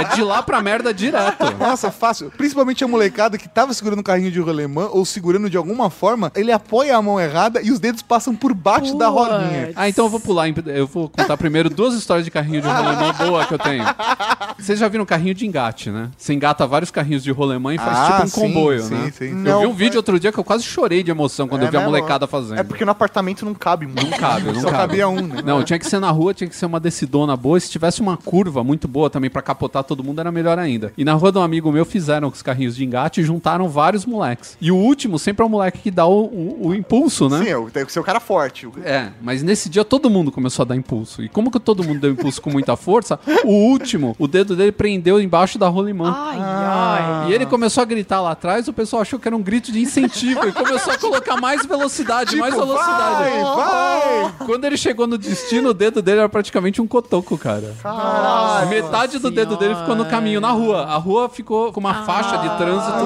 É de lá pra merda direto. Nossa, fácil. Principalmente a molecada que tava segurando o carrinho de rolemã ou segurando de alguma forma, ele apoia a mão errada e os dedos passam por baixo da Putz. rodinha. Ah, então eu vou pular. Eu vou contar primeiro duas histórias de carrinho de rolemã boa que eu tenho. Vocês já viram carrinho de engate, né? Você engata vários carrinhos de rolemã e faz Ah, tipo um sim, comboio, sim, né? sim. Eu Não, vi um vídeo outro dia que eu quase chorei de emoção quando É eu vi a mesmo? molecada fazendo. É porque no apartamento não cabe muito. Não cabe, não Só cabe. cabia um, né? Não, tinha que ser na rua, tinha que ser uma decidona boa. E se tivesse uma curva muito boa também pra capotar todo mundo, era melhor ainda. E na rua de um amigo meu fizeram com os carrinhos de engate e juntaram vários moleques. E o último sempre é o moleque que dá o, o- o impulso, né? Sim, eu tenho que ser o cara forte. É, mas nesse dia todo mundo começou a dar impulso. E como que todo mundo deu impulso com muita força, o último, o dedo dele prendeu embaixo da rolimã. Ai, ai. E ele começou a gritar lá atrás, o pessoal achou que era um grito de incentivo e começou a colocar mais velocidade, mais velocidade. Vai, vai! Quando ele chegou no destino, o dedo dele era praticamente um cotoco, cara. Caralho. Metade do dedo dele ficou no caminho, na rua. A rua ficou com uma faixa de trânsito.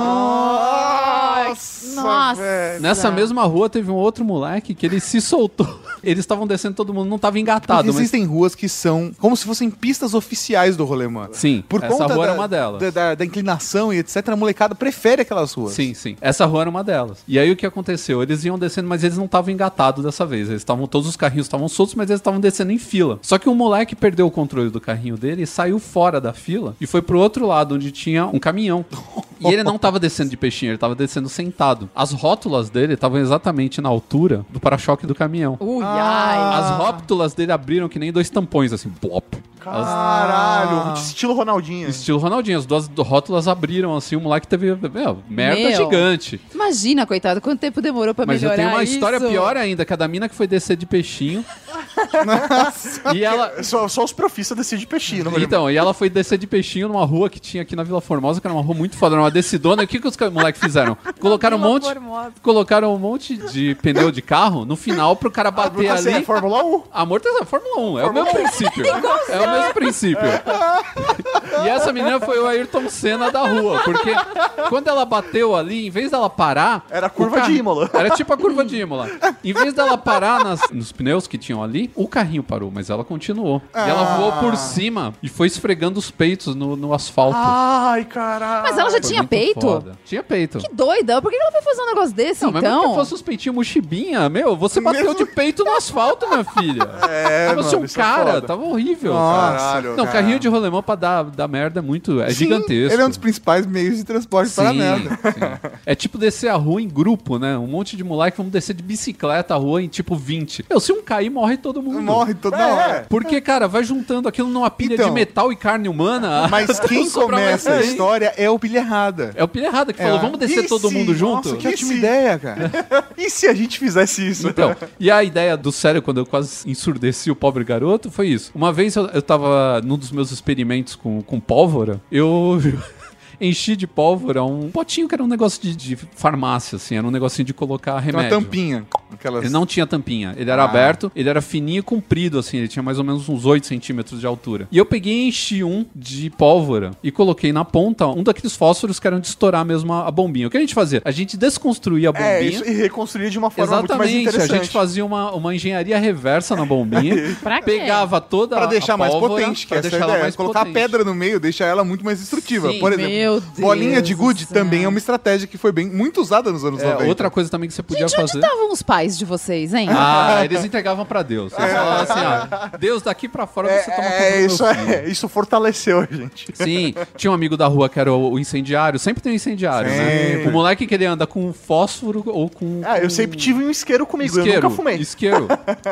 Nossa, Nossa. Nessa mesma rua teve um outro moleque que ele se soltou. Eles estavam descendo, todo mundo não estava engatado, Porque mas existem ruas que são como se fossem pistas oficiais do rolemã. Sim, Por essa conta rua da, era uma delas. Da, da- da inclinação e etc, a molecada prefere aquelas ruas. Sim, sim. Essa rua era uma delas. E aí o que aconteceu? Eles iam descendo, mas eles não estavam engatados dessa vez. Eles estavam, todos os carrinhos estavam soltos, mas eles estavam descendo em fila. Só que um moleque perdeu o controle do carrinho dele e saiu fora da fila e foi pro outro lado, onde tinha um caminhão. E ele não tava descendo de peixinho, ele tava descendo sentado. As rótulas dele estavam exatamente na altura do para-choque do caminhão. Ui, ai. As rótulas dele abriram que nem dois tampões, assim, plop. As- Caralho, estilo Ronaldinho. Estilo Ronaldinho, as duas rótulas abriram assim, o moleque teve. Meu, merda Meu. gigante. Imagina, coitado, quanto tempo demorou pra Mas eu melhorar tenho uma isso? história pior ainda, que a da mina que foi descer de peixinho. e ela. Só, só os profissas decidem de peixinho. não Então, e ela foi descer de peixinho numa rua que tinha aqui na Vila Formosa, que era uma rua muito foda, era uma decidona. E o que, que os moleques fizeram? Colocaram um monte. Formosa. Colocaram um monte de pneu de carro no final pro cara bater Você é ali. Fórmula 1? Amortecedor, é Fórmula 1, é o mesmo princípio. É o mesmo princípio. E essa menina foi o Ayrton Senna da rua, porque quando ela bateu ali, em vez dela parar. Era a curva de Imola. Era tipo a curva de Imola. Em vez dela parar nas- nos pneus que tinham ali, o carrinho parou, mas ela continuou. E ela voou por cima e foi esfregando os peitos no, no asfalto. Ai, caralho. Mas ela já Foi tinha peito? foda. Tinha peito. Que doida. Por que ela foi fazer um negócio desse, Não, então? mesmo que fosse os peitinhos mochibinha, meu, você bateu de peito no asfalto, minha filha. É, Tava mano, um é cara, foda. tava horrível. Caralho, Não, cara. carrinho de rolemão pra dar, dar merda é muito. É Sim, gigantesco. Ele é um dos principais meios de transporte para a Sim, merda. sim. É tipo descer a rua em grupo, né? Um monte de moleque vamos descer de bicicleta a rua em tipo 20. Meu, se um cair, morre todo mundo. Morre toda É. hora. Porque, cara, vai juntando aquilo numa pilha Então. de metal e carne humana. Mas quem começa a história é o pilha errada. É o pilha errada que falou, É. vamos descer E todo se- mundo junto? Nossa, que ótima ideia, cara. E se a gente fizesse isso? Então, e a ideia do sério, quando eu quase ensurdeci o pobre garoto, foi isso. Uma vez eu, eu tava num dos meus experimentos com, com pólvora, eu enchi de pólvora um potinho que era um negócio de, de farmácia, assim, era um negocinho de colocar remédio. uma tampinha. Aquelas... Ele não tinha tampinha. Ele era Ah. aberto, ele era fininho e comprido, assim. Ele tinha mais ou menos uns 8 centímetros de altura. E eu peguei e enchi um de pólvora e coloquei na ponta um daqueles fósforos que eram de estourar mesmo a, a bombinha. O que a gente fazia? A gente desconstruía a bombinha. É, isso, e reconstruir de uma forma muito mais Exatamente, a interessante. gente fazia uma, uma engenharia reversa na bombinha, Pra quê? pegava toda Pra a deixar mais pólvora, potente, que pra essa a deixar ela ideia. mais Colocar a potente. pedra no meio deixa ela muito mais destrutiva. Sim. Por exemplo, Meu Deus bolinha de gude também é uma estratégia que foi bem muito usada nos anos É, 90. outra coisa também que você podia Gente, onde fazer. estavam os pais de vocês, hein? Ah, eles entregavam pra Deus. Eles falavam assim, ó, Deus, daqui pra fora você toma conta do É, meu isso, é, isso fortaleceu a gente. Sim, tinha um amigo da rua que era o, o incendiário. Sempre tem um incendiário, né? Sempre. O moleque que ele anda com fósforo ou com. Ah, eu com sempre tive um isqueiro comigo, isqueiro. eu nunca fumei. Isqueiro.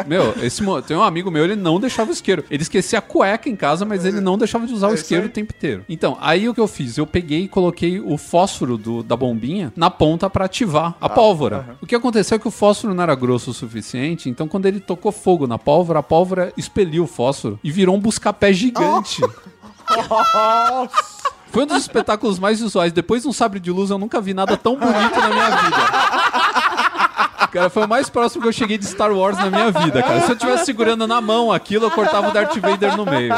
Meu, esse, mo- tem um amigo meu, ele não deixava o isqueiro. Ele esquecia a cueca em casa, mas ele não deixava de usar o isqueiro o tempo inteiro. Então, aí o que eu fiz? Eu peguei e coloquei o fósforo do- da bombinha na ponta pra ativar a pólvora. O que aconteceu é que o fósforo não era grosso o suficiente, então quando ele tocou fogo na pólvora, a pólvora expeliu o fósforo e virou um busca-pé gigante. Foi um dos espetáculos mais visuais. Depois de um sabre de luz, eu nunca vi nada tão bonito na minha vida. Cara, foi o mais próximo que eu cheguei de Star Wars na minha vida, cara. Se eu tivesse segurando na mão aquilo, eu cortava o Darth Vader no meio.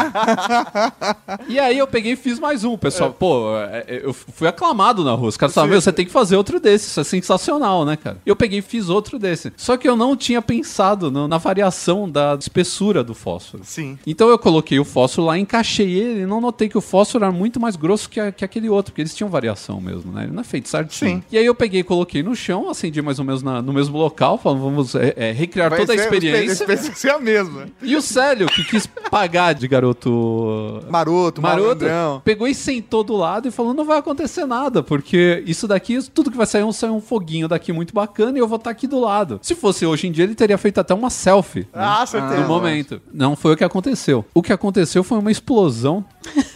E aí eu peguei e fiz mais um, pessoal. Pô, é, é, eu fui aclamado na rua. Os caras falaram, meu, você tem que fazer outro desse. Isso é sensacional, né, cara? Eu peguei e fiz outro desse. Só que eu não tinha pensado no- na variação da espessura do fósforo. Sim. Então eu coloquei o fósforo lá, encaixei ele e não notei que o fósforo era muito mais grosso que, a- que aquele outro, porque eles tinham variação mesmo, né? Ele não é feito certinho. Sim. E aí eu peguei e coloquei no chão, acendi mais ou menos na- no mesmo local, falando, vamos é, é, recriar Vai toda a experiência. A experiência ser a mesma. E o Célio, que quis pagar de garoto Maroto, Maroto malandrão. pegou e sentou do lado e falou: não vai acontecer nada, porque isso daqui, tudo que vai sair é um, sai um foguinho daqui muito bacana e eu vou estar aqui do lado. Se fosse hoje em dia, ele teria feito até uma selfie. né? Ah, certeza. no momento. Não foi o que aconteceu. O que aconteceu foi uma explosão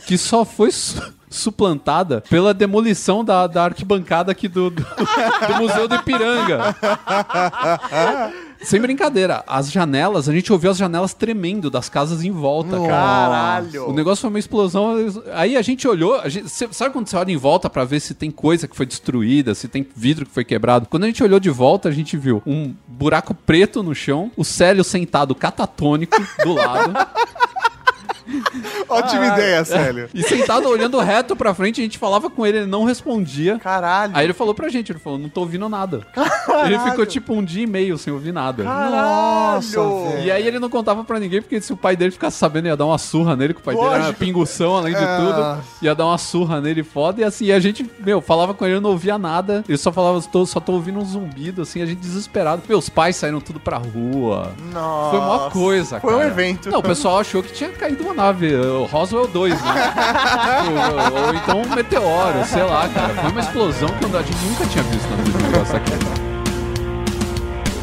que só foi suplantada pela demolição da, da arquibancada aqui do, do, do Museu do Ipiranga. Sem brincadeira, as janelas, a gente ouviu as janelas tremendo das casas em volta, cara. Caralho. O negócio foi uma explosão. Aí a gente olhou, a gente- sabe quando você olha em volta pra ver se tem coisa que foi destruída, se tem vidro que foi quebrado? Quando a gente olhou de volta, a gente viu um buraco preto no chão, o Célio sentado catatônico do lado. Ótima ideia, Célio. E sentado olhando reto pra frente, a gente falava com ele, ele não respondia. Caralho. Aí ele falou pra gente, ele falou, não tô ouvindo nada. Ele ficou tipo um dia e meio sem ouvir nada. Caralho. E aí ele não contava pra ninguém, porque se o pai dele ficasse sabendo, ia dar uma surra nele, que o pai dele era Lógico. pingução, além de tudo. Ia dar uma surra nele foda. E assim, a gente, meu, falava com ele, eu não ouvia nada. Ele só falava, tô, só tô ouvindo um zumbido, assim, a gente desesperado. Meus pais saíram tudo pra rua. Nossa. Foi uma coisa, Foi um cara. evento. Não, o pessoal achou que tinha caído uma nave, o Roswell 2, né? ou, ou então um meteoro, sei lá, cara. Foi uma explosão que a gente nunca tinha visto na vida negócio aqui.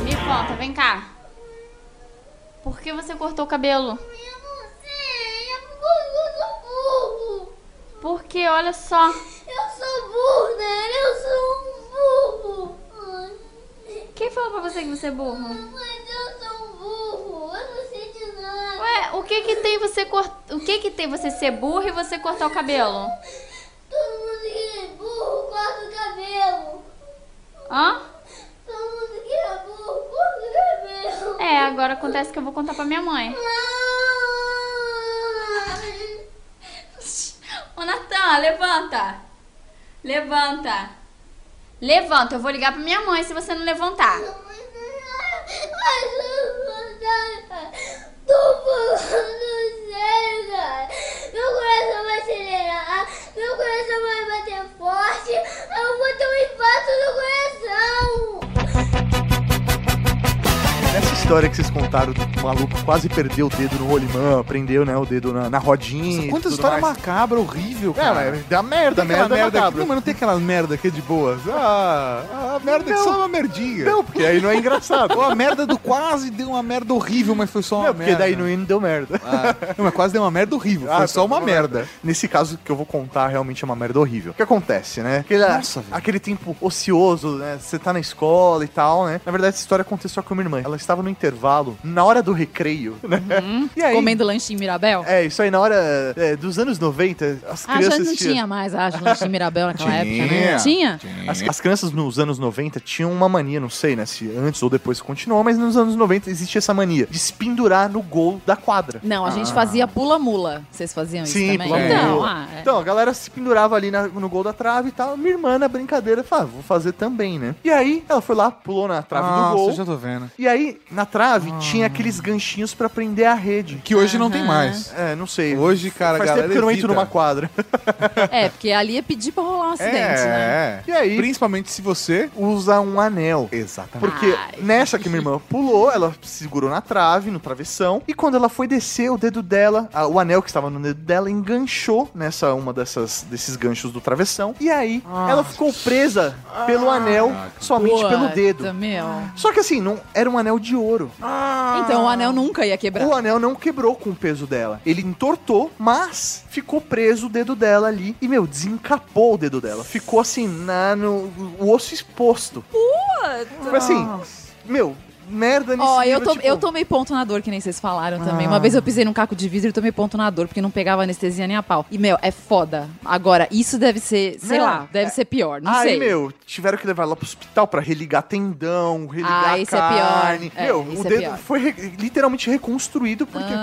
Me conta, vem cá. Por que você cortou o cabelo? Porque, olha só. Eu sou burro, né? Eu sou um burro. Quem falou pra você que você é burro? Mas eu sou um burro. Eu não sei de nada. Ué, o que que tem você cort... O que que tem você ser burro e você cortar o cabelo? Todo mundo que é burro corta o cabelo. Hã? Todo mundo que é burro corta o cabelo. É, agora acontece que eu vou contar pra minha mãe. Ô, Natan, levanta. Levanta. Levanta, eu vou ligar pra minha mãe se você não levantar. Tô falando sério. Meu coração vai acelerar, meu coração vai bater forte, eu vou ter um infarto no coração. Nessa história que vocês contaram do maluco quase perdeu o dedo no rolimã, prendeu, né, o dedo na, na rodinha. e Quanta tudo história mais. macabra, horrível, É, cara. mas dá merda, merda, merda macabra. Não, mas não tem aquela merda que é de boas. Ah, a merda que Não. só é uma merdinha. Não, porque aí não é engraçado. Ou a merda do quase deu uma merda horrível, mas foi só uma Não, porque merda. daí no hino deu merda. Ah, não, mas quase deu uma merda horrível. Ah, foi só tá, uma tá, merda. Nesse caso que eu vou contar, realmente é uma merda horrível. O que acontece, né? Aquele, Nossa, velho. aquele tempo ocioso, né? Você tá na escola e tal, né? Na verdade, essa história aconteceu só com a minha irmã. Ela estava no intervalo, na hora do recreio, né? E aí, Comendo lanche em Mirabel? É, isso aí na hora é, dos anos 90, as Ah, já crianças não tinham- tinha mais, acho, lanche em Mirabel naquela Tinha. época, né? Tinha? As, as crianças nos anos 90 tinham uma mania, não sei, né, se antes ou depois continuou, mas nos anos 90 existia essa mania de se pendurar no gol da quadra. Não, a gente fazia pula-mula. Vocês faziam isso Sim, também? pula-mula. Então, ah. Então, a galera se pendurava ali na- no gol da trave e tal. Minha irmã, na brincadeira, falou, ah, vou fazer também, né? E aí, ela foi lá, pulou na trave Nossa, do gol. já tô vendo. E aí, na trave, tinha aqueles ganchinhos pra prender a rede. Que hoje não tem mais. É, não sei. Hoje, cara, a Faz galera tempo que eu não entro numa quadra. É, porque ali é pedir pra rolar um acidente, né? É. E aí? Principalmente se você. Usa um anel. Exatamente. Porque Ai. nessa que minha irmã pulou, ela segurou na trave, no travessão, e quando ela foi descer, o dedo dela, a- o anel que estava no dedo dela, enganchou nessa uma dessas desses ganchos do travessão. E aí, ela ficou presa pelo anel, somente pelo Puta, dedo. meu. Só que assim, não era um anel de ouro. Então o anel nunca ia quebrar. O anel não quebrou com o peso dela. Ele entortou, mas ficou preso o dedo dela ali. E, meu, desencapou o dedo dela. Ficou assim, na, no, o osso exposto. Foi assim, meu, merda nesse Ó, eu, to- tipo, eu tomei ponto na dor, que nem vocês falaram também. Ah. Uma vez eu pisei num caco de vidro e tomei ponto na dor, porque não pegava anestesia nem a pau. E, meu, é foda. Agora, isso deve ser, sei Não, lá, deve é- ser pior, não Aí, sei. meu, tiveram que levar ela pro hospital pra religar tendão, religar Ah, isso é pior. carne. É, meu, isso o é dedo pior. Ah. foi re- literalmente reconstruído porque,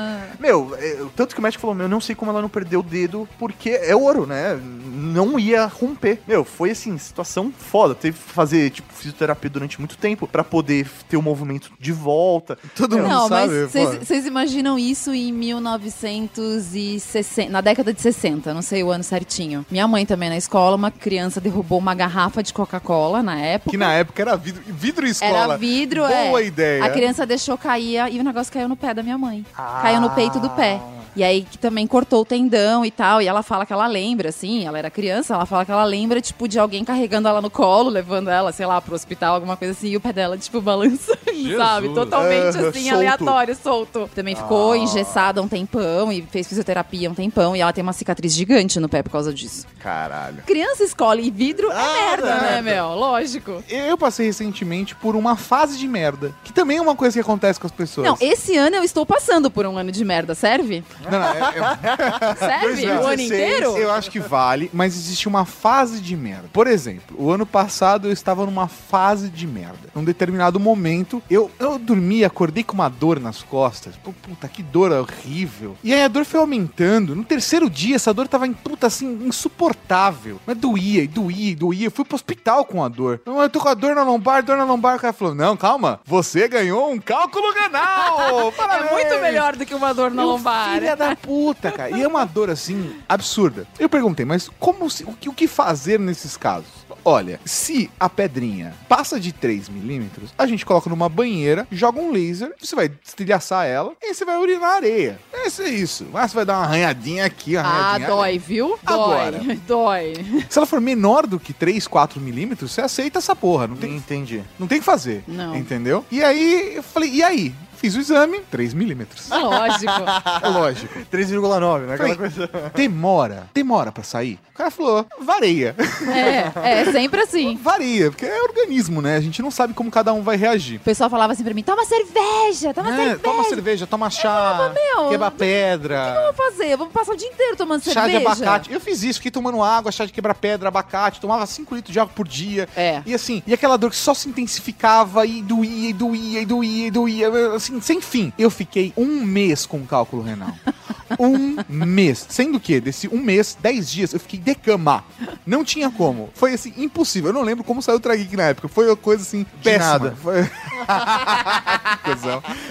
meu, é, tanto que o médico falou, meu, eu não sei como ela não perdeu o dedo porque é ouro, né? Não ia romper. Meu, foi assim, situação foda. Teve que fazer, tipo, fisioterapia durante muito tempo pra poder ter o movimento de volta. Todo mundo Não, mas sabe. vocês- imaginam isso em 1960, na década de 60, não sei o ano certinho. Minha mãe também na escola, uma criança derrubou uma garrafa de Coca-Cola na época. Que na época era vidro, vidro e escola. Era vidro, é. Boa ideia. A criança deixou cair e o negócio caiu no pé da minha mãe. Caiu no peito do pé. E aí que também cortou o tendão e tal. E ela fala que ela lembra, assim, ela era criança, ela fala que ela lembra, tipo, de alguém carregando ela no colo, levando ela, sei lá, pro hospital, alguma coisa assim, e o pé dela, tipo, balançando, sabe? Totalmente Ah, assim, solto. aleatório, solto. Também ficou engessada um tempão e fez fisioterapia um tempão. E ela tem uma cicatriz gigante no pé por causa disso. Caralho. Criança escolhe vidro é Ah, merda, né, merda. meu? Lógico. Eu passei recentemente por uma fase de merda. Que também é uma coisa que acontece com as pessoas. Não, esse ano eu estou passando por um ano de merda, serve? Não, não, é- é- Serve? O ano 2016, inteiro? Eu acho que vale, mas existe uma fase de merda. Por exemplo, o ano passado eu estava numa fase de merda. Num determinado momento, eu, eu dormi, acordei com uma dor nas costas. Pô, Puta, que dor horrível. E aí a dor foi aumentando. No terceiro dia, essa dor tava, em, puta, assim, insuportável. Mas doía, e doía, e doía. Eu fui pro hospital com a dor. Eu tô com a dor na lombar, dor na lombar. O cara falou, não, calma, você ganhou um cálculo renal. É muito melhor do que uma dor na Eu, lombar. Filha da puta, cara. E é uma dor assim, absurda. Eu perguntei, mas como se- o, que, o que fazer nesses casos? Olha, se a pedrinha passa de 3 milímetros, a gente coloca numa banheira, joga um laser, você vai estilhaçar ela e você vai urinar areia. Esse é isso. Mas você vai dar uma arranhadinha aqui, uma Ah, arranhadinha ali. dói, viu? Agora. Dói. Dói. Se ela for menor do que 3, 4 milímetros, você aceita essa porra. Não tem, Entendi. não tem o que fazer. Não. Entendeu? E aí, eu falei, e aí? Fiz o exame, 3 milímetros. Lógico. É lógico. 3,9, né? Aquela Falei, coisa. demora, demora pra sair. O cara falou, varia. É, é sempre assim. Varia, porque é organismo, né? A gente não sabe como cada um vai reagir. O pessoal falava assim pra mim: toma cerveja, toma É, cerveja. toma cerveja, toma chá, meu, quebra O que eu pedra, vou fazer? Vamos passar o dia inteiro tomando chá de cerveja. abacate. Eu fiz isso, fiquei tomando água, chá de quebra pedra, abacate, tomava 5 litros de água por dia. É. E assim, e aquela dor que só se intensificava e doía, e doía, e doía, e doía, assim, sem fim. Eu fiquei um mês com cálculo renal. Um mês. Sendo que, desse um mês, 10 dias, eu fiquei de cama. Não tinha como. Foi assim, impossível. Eu não lembro como saiu o Trageek na época. Foi uma coisa assim, péssima. nada. Foi...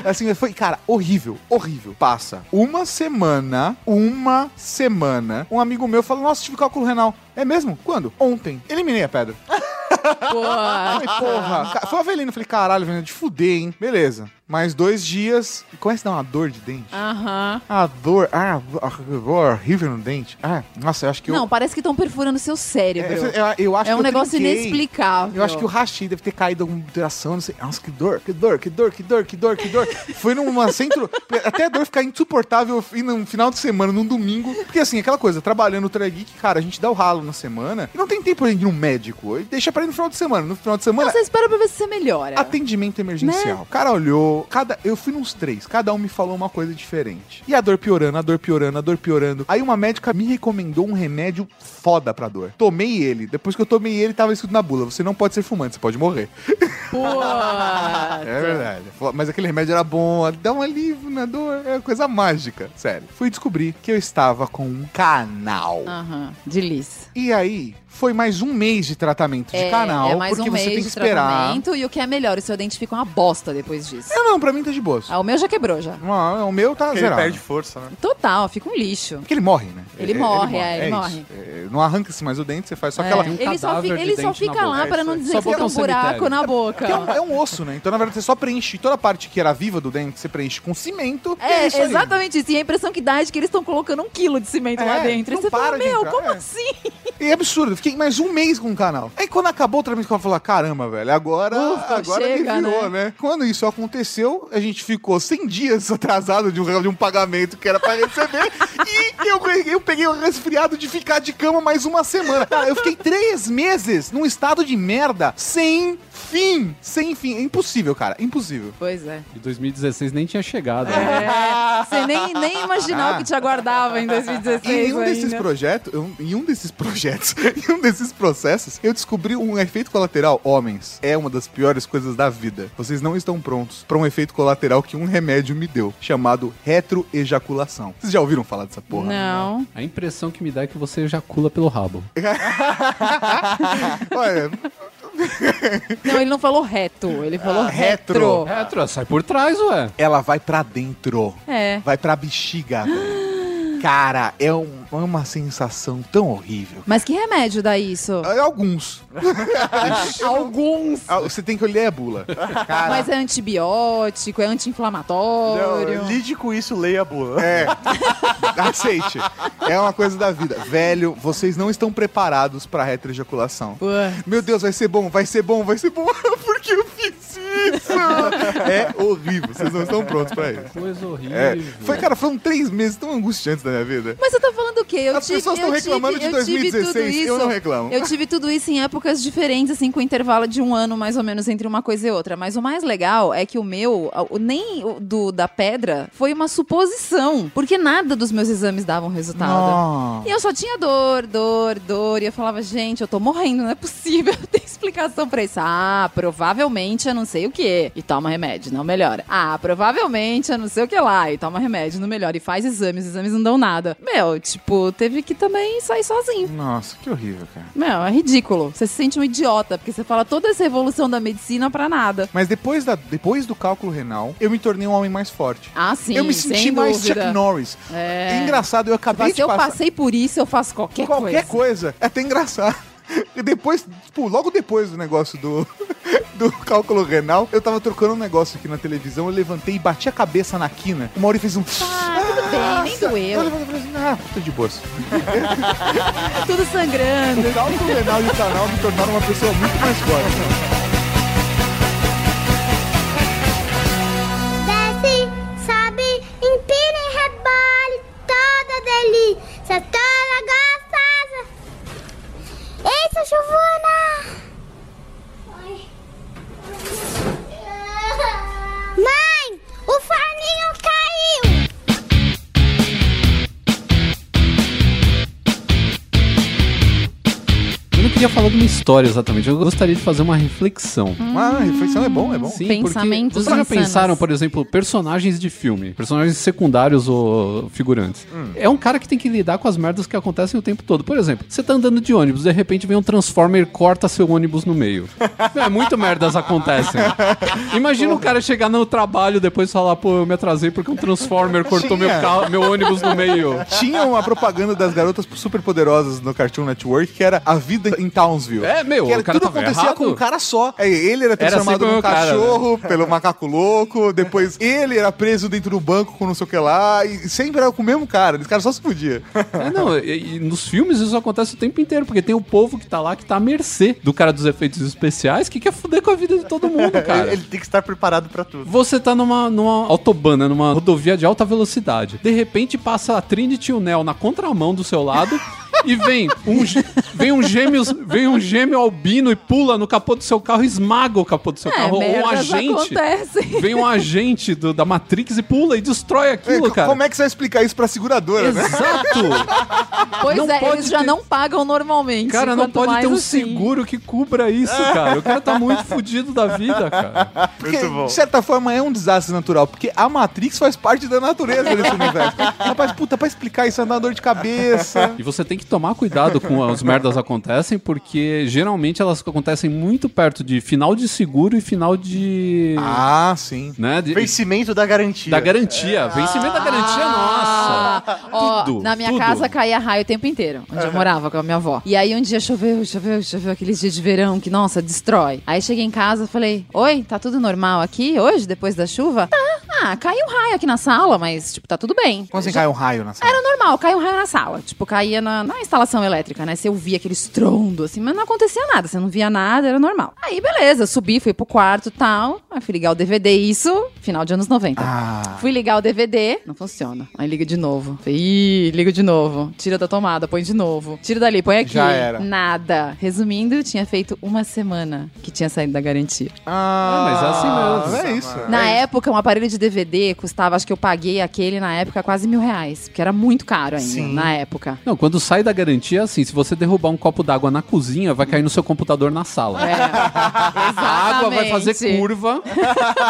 Assim, foi, cara, horrível, horrível. Passa uma semana, uma semana, um amigo meu falou, nossa, tive cálculo renal. É mesmo? Quando? Ontem. Eliminei a pedra. Pô, Ai, porra. Foi a Avelina. Eu falei, caralho, Avelina, de fuder, hein? Beleza. Mais dois dias. Começa a dar uma dor de dente. Aham. A dor. Ah, horrível no dente. Ah, nossa, eu acho que eu. Não, parece que estão perfurando seu cérebro. É, eu, eu acho É que um eu negócio trinquei. inexplicável. Eu acho que o Rashi deve ter caído alguma alteração, não sei. Nossa, que dor, que dor, que dor, que dor, que dor, que dor. Foi numa centro. Até a dor ficar insuportável e num final de semana, num domingo. Porque assim, aquela coisa, trabalhando no Trageek, cara, a gente dá o ralo na semana e não tem tempo de ir no médico. Deixa pra ir no final de semana. No final de semana. Não, você espera pra ver se você melhora. Atendimento emergencial. Né? O cara olhou, falou, cada, eu fui nos três, cada um me falou uma coisa diferente. E a dor piorando, a dor piorando, a dor piorando. Aí uma médica me recomendou um remédio foda pra dor. Tomei ele. Depois que eu tomei ele, tava escrito na bula: você não pode ser fumante, você pode morrer. É verdade. Mas aquele remédio era bom, dá um alívio na dor, é coisa mágica. Sério. Fui descobrir que eu estava com um canal. Aham, de Liz. E aí, foi mais um mês de tratamento de canal, é mais porque um você mês tem que de esperar. tratamento e o que é melhor, o seu dente fica uma bosta depois disso. É, não, pra mim tá de boa. Ah, o meu já quebrou já. Ah, o meu tá Porque ele zerado. perde força, né? Total, fica um lixo. Porque ele morre, né? Ele morre, é, ele isso. morre. É, não arranca-se mais o dente, você faz só É, aquela... ele só cadáver de ele só dente na fica boca. lá É para isso não aí. dizer Só que tem botar um um cemitério. buraco na boca. É um, é um osso, né? Então, na verdade, você só preenche toda a parte que era viva do dente, você preenche com cimento. e É, isso aí. exatamente isso. E a impressão que dá é de que eles estão colocando um quilo de cimento lá É, dentro. E não você fala, de meu, entrar, como é. assim? E é absurdo, eu fiquei mais um mês com o canal. Aí quando acabou o tratamento, eu falei, caramba, velho, agora, Ufa, agora chega, virou, né? Quando isso aconteceu, a gente ficou 100 dias atrasado de um, de um pagamento que era pra receber e eu, eu peguei o resfriado de ficar de cama mais uma semana. Cara, eu fiquei três meses num estado de merda sem fim, sem fim. É impossível, cara, impossível. Pois é. E 2016 nem tinha chegado. né? É, você nem, nem imaginou o que te aguardava em 2016 Em um ainda. desses projetos, em um desses projetos, em um desses processos, eu descobri um efeito colateral. Homens, é uma das piores coisas da vida. Vocês não estão prontos para um efeito colateral que um remédio me deu, chamado retroejaculação. Vocês já ouviram falar dessa porra? Não. A impressão que me dá é que você ejacula pelo rabo. Olha, Não, ele não falou reto, ele falou Ah, retro. retro. Retro, sai por trás, ué. ela vai pra dentro. É. Vai pra bexiga. Cara, é, um- é uma sensação tão horrível. Mas que remédio dá isso? É, Alguns. Alguns. Ah, Você tem que olhar a bula. Cara, Mas é antibiótico, é anti-inflamatório. Lide com isso, leia a bula. É. Aceite. É uma coisa da vida. Velho, vocês não estão preparados pra retroejaculação. Meu Deus, vai ser bom, vai ser bom, vai ser bom. Por que eu fiz isso? É horrível. Vocês não estão prontos pra isso. Coisa horrível. É. Foi, cara, foram três meses tão angustiantes da minha vida. Mas você tá falando o quê? Eu As pessoas eu estão reclamando de eu tive 2016, tudo eu isso- não reclamo. Eu tive tudo isso em épocas diferentes, assim, com intervalo de um ano, mais ou menos, entre uma coisa e outra. Mas o mais legal é que o meu, nem o do da pedra, foi uma suposição. Porque nada dos meus exames davam resultado. Não. E eu só tinha dor, dor, dor. E eu falava, gente, eu tô morrendo, não é possível ter explicação pra isso. Ah, provavelmente eu não sei o E toma remédio, não melhora. Ah, provavelmente eu não sei o que lá. E toma remédio, não melhora. E faz exames, exames não dão nada. Meu, tipo, teve que também sair sozinho. Nossa, que horrível, cara. Meu, é ridículo. Você se sente um idiota, porque você fala toda essa evolução da medicina pra nada. Mas depois, da, depois do cálculo renal, eu me tornei um homem mais forte. Ah, sim, eu me senti mais dúvida. Chuck Norris. É. Engraçado, eu acabei Mas de se eu passar... passei por isso, eu faço qualquer, qualquer coisa. coisa. É até engraçado. E depois, tipo, logo depois do negócio do, do cálculo renal, eu tava trocando um negócio aqui na televisão, eu levantei e bati a cabeça na quina. O Mauri fez um. Ah, tudo bem, nem Eu doeu. levantei e falei assim, ah, tô de boa. Tudo sangrando. O cálculo renal e o canal me tornaram uma pessoa muito mais forte. Desce, sobe, empina e rebole, toda delícia, toda gostosa. Eita, Giovana! Mãe, o forninho caiu! Eu não queria falar de uma história exatamente, eu gostaria de fazer uma reflexão. Ah, reflexão é bom, é bom. Sim, Pensamentos porque vocês já insanos. pensaram, por exemplo, personagens de filme, personagens secundários ou figurantes. É um cara que tem que lidar com as merdas que acontecem o tempo todo. Por exemplo, você tá andando de ônibus, de repente vem um Transformer e corta seu ônibus no meio. É muito merdas acontecem. Imagina o cara chegar no trabalho depois e falar, pô, eu me atrasei porque um Transformer cortou meu, carro, meu ônibus no meio. Tinha uma propaganda das garotas super poderosas no Cartoon Network que era a vida em Townsville. É, meu, que era, o cara tudo tava acontecia errado. com um cara só. Aí ele era transformado sempre num o cara, né? cachorro pelo macaco louco, depois ele era preso dentro do banco com não sei o que lá, e sempre era com o mesmo cara, esse cara só se podia. É, não, e, e nos filmes isso acontece o tempo inteiro, porque tem o povo que tá lá que tá à mercê do cara dos efeitos especiais que quer fuder com a vida de todo mundo, cara. Ele tem que estar preparado pra tudo. Você tá numa, numa autobana, numa rodovia de alta velocidade. De repente passa a Trinity e o Neo na contramão do seu lado e vem um, vem um gêmeo, vem um gêmeo albino e pula no capô do seu carro e esmaga o capô do seu É, carro. Ou um agente. acontecem. Vem um agente do- da Matrix e pula e destrói aquilo, É, cara. Como é que você vai explicar isso pra seguradora, né? Exato! Pois Não é, pode eles já ter- não pagam normalmente. Cara, não pode ter um assim. seguro que cubra isso, cara. O cara tá muito fudido da vida, cara. Porque, de certa forma, é um desastre natural. Porque a Matrix faz parte da natureza desse universo. Rapaz, puta, pra explicar isso é uma dor de cabeça. E você tem que tomar cuidado com as merdas acontecem, porque geralmente elas acontecem muito perto de final de seguro e final de. Ah, sim. Né, de- Vencimento da garantia. da garantia. Vencimento da garantia, nossa. Ah, Ó, Tudo, na minha tudo. casa caía raio o tempo inteiro, onde eu morava com a minha avó. E aí um dia choveu, choveu, choveu aqueles dias de verão que, nossa, destrói. Aí cheguei em casa e falei: Oi, tá tudo normal aqui hoje, depois da chuva? Tá. Ah, caiu um raio aqui na sala, mas, tipo, tá tudo bem. Como assim cai um raio na sala? Era normal, caiu um raio na sala. Tipo, caía na, na instalação elétrica, né? Você ouvia aquele estrondo, assim, mas não acontecia nada. Você não via nada, era normal. Aí, beleza, subi, fui pro quarto e tal. Aí fui ligar o DVD, isso, final de anos 90. Ah. Fui ligar o DVD, não funciona. Aí liga de novo. Falei, Ih, liga de novo. Tira da tomada, põe de novo. Tira dali, põe aqui. Já era. Nada. Resumindo, tinha feito uma semana que tinha saído da garantia. Ah, mas é assim mesmo. É isso. Na época, um aparelho de DVD custava, acho que eu paguei aquele na época quase mil reais. Porque era muito caro ainda, Sim. na época. Não, quando sai da garantia, é assim, se você derrubar um copo d'água na cozinha, vai cair no seu computador na sala. É, A água vai fazer curva,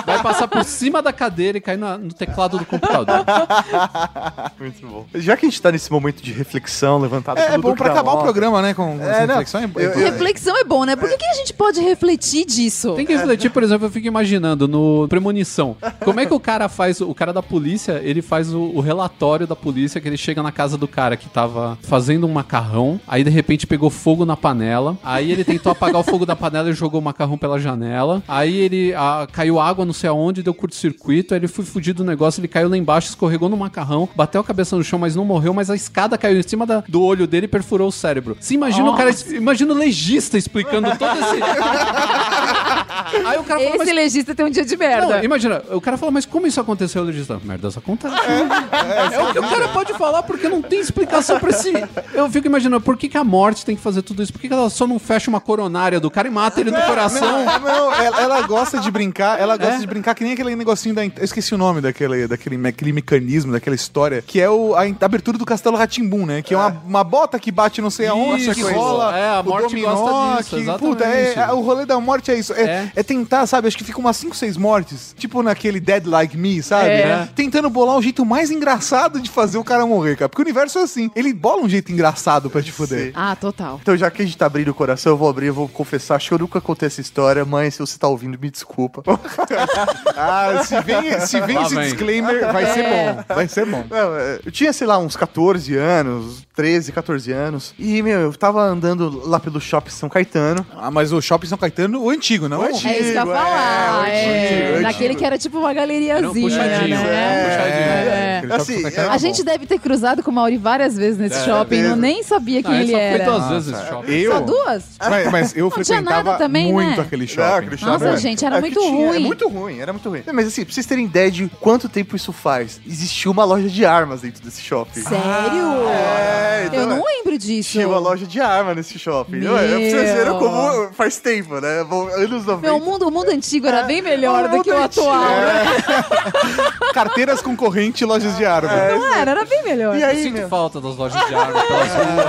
vai passar por cima da cadeira e cair na- no teclado do computador. Muito bom. Já que a gente tá nesse momento de reflexão levantado É, pelo bom pra da acabar o programa, né? Com, É, não, reflexão. É, eu- é- Reflexão é bom, né? Por que, que a gente pode refletir disso? Tem que refletir, por exemplo, eu fico imaginando no Premonição. Como é que o cara faz, o cara da polícia, ele faz o, o relatório da polícia que ele chega na casa do cara que tava fazendo um macarrão, aí de repente pegou fogo na panela, aí ele tentou apagar o fogo da panela e jogou o macarrão pela janela, aí ele ah, caiu água não sei aonde, deu curto-circuito, aí ele foi fugir do negócio, ele caiu lá embaixo, escorregou no macarrão, bateu a cabeça no chão, mas não morreu, mas a escada caiu em cima da- do olho dele e perfurou o cérebro. Se imagina o cara, imagina o legista explicando todo esse... Aí o cara fala, Esse mas legista tem um dia de merda. não, imagina, o cara fala, mas como isso aconteceu? O legista, merdas acontecem. É, o que o cara pode falar porque não tem explicação pra esse. Eu fico imaginando, por que, que a morte tem que fazer tudo isso? Por que, que ela só não fecha uma coronária do cara e mata ele do coração? Não, não, ela, ela gosta de brincar, ela gosta de brincar que nem aquele negocinho da. Eu esqueci o nome daquele, daquele, me- aquele mecanismo, daquela história, que é o, a abertura do Castelo Ratimbum, né? Que é, uma, uma bota que bate não sei aonde, Isso, que rola. é, a morte dominó, gosta disso, que. Puta, é, é- o rolê da morte é isso. É, É. é tentar, sabe? Acho que fica umas 5, 6 mortes. Tipo naquele Dead Like Me, sabe? É. Tentando bolar o jeito mais engraçado de fazer o cara morrer, cara. Porque o universo é assim. Ele bola um jeito engraçado pra te foder. Ah, total. Então, já que a gente tá abrindo o coração, eu vou abrir, eu vou confessar. Acho que eu nunca contei essa história. Mãe, se você tá ouvindo, me desculpa. Ah, se vem, se vem Lá esse vem. disclaimer, vai ser bom. Vai ser bom. É, eu tinha, sei lá, uns 14 anos, 13, 14 anos. E, meu, eu tava andando lá pelo shopping São Caetano. Ah, mas o Shopping São Caetano, o antigo, não? O antigo. É isso que eu ia Antigo, falar. é, É, antigo, antigo. Naquele que era tipo uma um galeriazinha, puxadinho, né? é, puxadinho. É. Assim, A gente deve ter cruzado com o Mauri várias vezes nesse shopping. Eu nem sabia quem ele só foi era. duas vezes esse shopping. Eu? Só duas? Mas, mas eu Não tinha frequentava nada também, muito né? aquele Não, shopping. aquele shopping, Nossa, é. gente, era É muito tinha- ruim. É muito ruim, era muito ruim. Mas assim, pra vocês terem ideia de quanto tempo isso faz, existiu uma loja de armas dentro desse shopping. Sério? É, então Eu não é. lembro disso. Tinha uma loja de arma nesse shopping. Meu. Não é? Pra vocês verem como faz tempo, né? Anos 90. Meu, o mundo, o mundo antigo era bem melhor do que o atual. né? Carteiras concorrente e lojas de arma. Não era, era bem melhor. E Eu aí, sinto meu, falta das lojas de arma そんな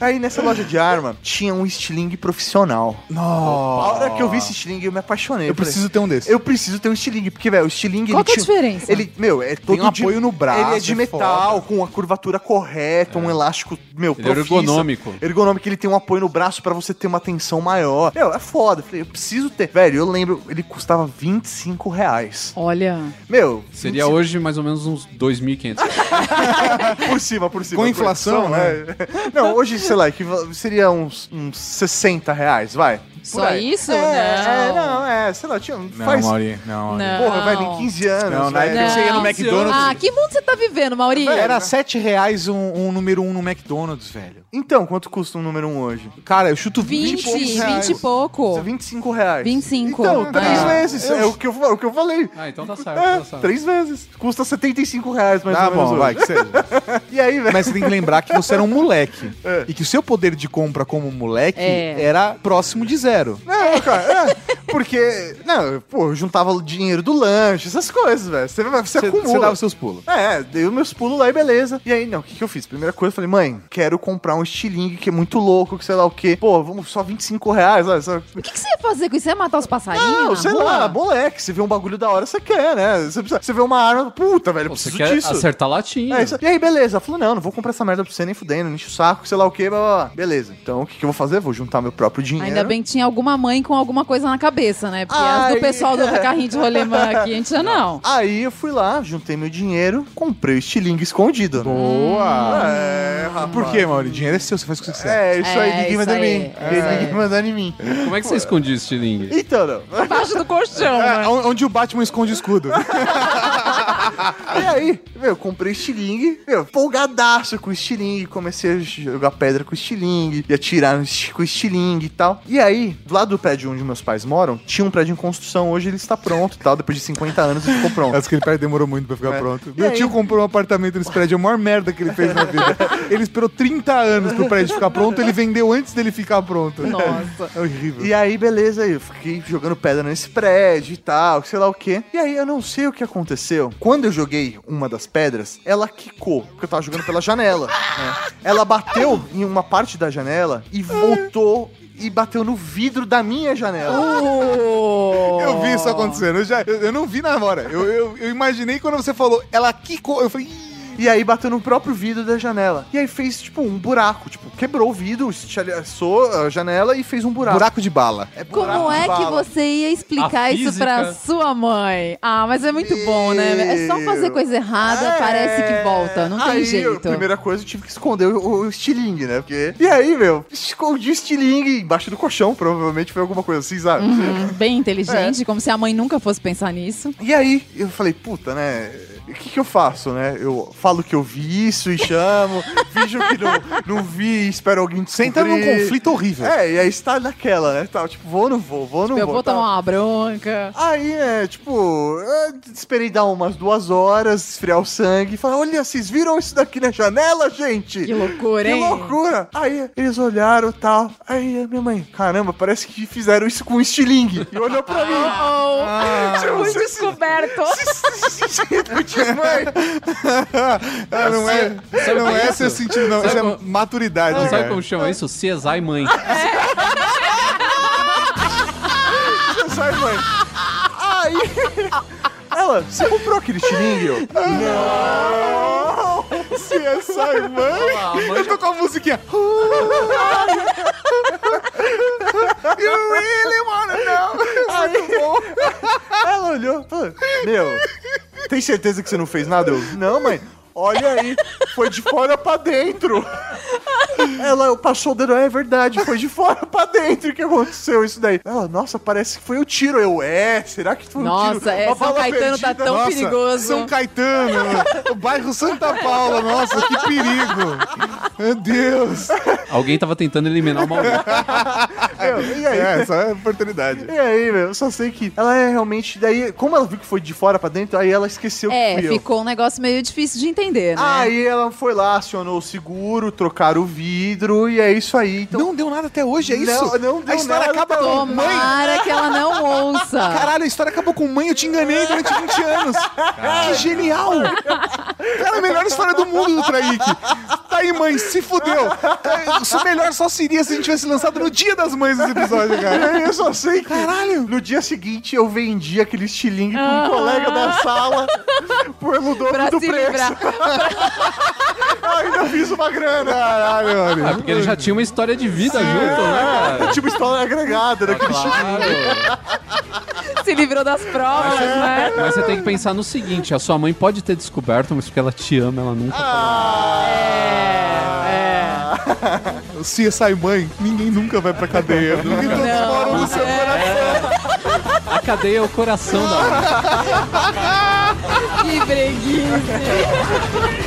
aí nessa loja de arma tinha um estilingue profissional. A Nossa. hora que eu vi esse estilingue, eu me apaixonei. Eu falei, preciso ter um desse. Eu preciso ter um estilingue, porque, velho, o estilingue. Qual ele que é a diferença? Ele, meu, é todo um de- apoio no braço, Ele é de é metal, com a curvatura correta, um elástico, meu, Ele é profissa. ergonômico. Ergonômico, ele tem um apoio no braço pra você ter uma tensão maior. Meu, é foda. Eu falei, eu preciso ter. Velho, eu lembro, ele custava 25 reais. Olha. Meu, Seria 25 hoje mais ou menos uns 2.500. por cima, por cima. Com inflação, né? Não, hoje, sei lá, equiva- seria uns, uns 60 reais, vai. Só aí. isso? É, Não. é, não, é, sei lá, tinha. Não, faz, Mauri, não. Não. Porra, vai em 15 anos. Não, na época você ia no. McDonald's. Ah, que mundo você tá vivendo, Mauri? Era 7 reais um, um número 1 um no McDonald's, velho. Então, quanto custa um número 1 hoje? Cara, eu chuto 20, 20, e poucos 20 reais. e pouco. 25 reais. 25. Então, três Ah. vezes. É o que, eu, o que eu falei. Ah, então tá certo. É, tá certo. três vezes. Custa 75 reais mais Tá ou menos bom, hoje. vai, que seja. E aí, velho? Mas você tem que lembrar que você era um moleque. É. E que o seu poder de compra como moleque É. era próximo de zero. Não, cara, é, porque, não, pô, eu juntava o dinheiro do lanche, essas coisas, velho. Você, você Você, acumula. você dava os seus pulos. É, dei os meus pulos lá e beleza. E aí, não, o que, que eu fiz? Primeira coisa, eu falei, mãe, quero comprar um estilingue que é muito louco, que sei lá o quê. Pô, vamos só 25 reais, olha só. O que, que você ia fazer com isso? Você ia matar os passarinhos? Não, sei rua? lá, moleque, você vê um bagulho da hora, você quer, né? Você, precisa- você vê uma arma, puta, velho, eu Você quer disso. acertar latinha. É isso. E aí, beleza. Ela falou, não, não vou comprar essa merda pra você nem fudendo, enche o saco, sei lá o que, blá, blá, blá. Beleza. Então, o que, que eu vou fazer? Vou juntar meu próprio dinheiro. Ainda bem que tinha alguma mãe com alguma coisa na cabeça, né? Porque as do pessoal do carrinho de rolemã aqui, a gente já não. Aí eu fui lá, juntei meu dinheiro, comprei o estilingue escondido. né? Boa! É, rapaz. Por quê, Mauri? Dinheiro é seu, você faz o que você quiser. É, isso aí, É, ninguém isso manda em mim. é Ninguém manda em mim. Como é que você escondia o estilingue? Então, não. Embaixo do colchão, É, né? onde o Batman esconde o escudo. E aí, meu, eu comprei estilingue, meu, folgadaço com o estilingue, comecei a jogar pedra com o estilingue, e atirar com o estilingue e tal. E aí, do lado do prédio onde meus pais moram, tinha um prédio em construção, hoje ele está pronto e tal, depois de 50 anos ele ficou pronto. Acho que ele pai demorou muito pra ficar É. pronto. E Meu aí? tio comprou um apartamento nesse prédio, é a maior merda que ele fez na vida. Ele esperou 30 anos pro prédio ficar pronto, ele vendeu antes dele ficar pronto. Nossa. É horrível. E aí, beleza, eu fiquei jogando pedra nesse prédio e tal, sei lá o quê. E aí, eu não sei o que aconteceu. Quando eu joguei uma das pedras, ela quicou, porque eu tava jogando pela janela. né? Ela bateu em uma parte da janela e voltou e bateu no vidro da minha janela. Oh. Eu vi isso acontecendo, eu, já, eu, eu não vi na hora. Eu, eu, eu imaginei quando você falou, ela quicou. Eu falei. E aí bateu no próprio vidro da janela. E aí fez, tipo, um buraco. Tipo, quebrou o vidro, estilhaçou a janela e fez um buraco. buraco de bala. É buraco Como de é que bala. você ia explicar A isso pra física. sua mãe? Ah, mas é muito bom, né? É só fazer coisa errada, É. parece que volta. Não tem aí, jeito. A primeira coisa, eu tive que esconder o, o estilingue, né? Porque... E aí, meu, escondi o estilingue embaixo do colchão, provavelmente foi alguma coisa assim, sabe? Uhum, bem inteligente, É. como se a mãe nunca fosse pensar nisso. E aí, eu falei, puta, né? O que, que eu faço, né? Eu falo que eu vi isso e chamo, finjo que não, não vi e espero alguém Você descobrir. entra num conflito horrível. É, e aí está naquela, né? Tá, tipo, vou ou não vou, vou ou não eu vou. vou tá. tomar uma bronca. Aí, é, tipo, eu esperei dar umas duas horas, esfriar o sangue e falar: olha, vocês viram isso daqui na janela, gente? Que loucura, Que hein? loucura! Aí eles olharam e tal. Aí a minha mãe, caramba, parece que fizeram isso com estilingue. E olhou pra mim. Oh, Ah, fui você- descoberto. Eu tinha, mãe. Ah, não é, Sabe não é é seu sentido, não. Sabe Isso é como- maturidade, Sabe cara. como chama isso? CSI mãe. Sai, mãe. Aí. Ela, você comprou aquele estilingue? Eu, Não! É só mãe, eu tô com a musiquinha. you really wanna know? Aí, ela olhou, falou, meu, tem certeza que você não fez nada? Eu, não, mãe. Olha aí, foi de fora pra dentro. Ela passou o dedo, é verdade, foi de fora pra dentro que aconteceu isso daí. Ela, nossa, parece que foi o tiro. Eu, é, será que foi um tiro? Nossa, é, São Caetano tá perdida? tão Nossa, perigoso. São Caetano, o bairro Santa Paula, nossa, que perigo. Meu Deus. Alguém tava tentando eliminar o Maurício. Meu, e aí? É, essa é a oportunidade. E aí, meu, eu só sei que ela é realmente. Daí, como ela viu que foi de fora pra dentro, aí ela esqueceu que É, fui eu. ficou um negócio meio difícil de entender, né? Aí ela foi lá, acionou o seguro, trocaram o vidro e é isso aí. Então, Não deu nada até hoje, é isso? Não, não deu a história nada acaba até com hoje. mãe. Tomara que ela não ouça. Caralho, a história acabou com mãe, eu te enganei durante 20 anos. Que genial! Cara, a melhor história do mundo do Traik. Tá aí, mãe, se fudeu. É, Isso melhor só seria se a gente tivesse lançado no dia das mães esse episódio, cara. eu só sei que Caralho. no dia seguinte eu vendi aquele estilingue pra um colega da sala dobro Pra do preço. livrar. Eu ainda fiz uma grana. Caralho, mano. Ah, porque ele já tinha uma história de vida junto, né, cara? Tipo história agregada daquele estilingue. Claro. Se livrou das provas, né? Mas você tem que pensar no seguinte: a sua mãe pode ter descoberto, mas porque ela te ama, ela nunca Ah. É, O CSI Mãe, ninguém nunca vai pra cadeia. Porque todos Não, moram no seu é. coração. A cadeia é o coração da mãe. Que breguice.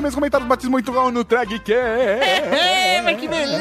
meus comentários batismo muito no Drag É, mas que beleza,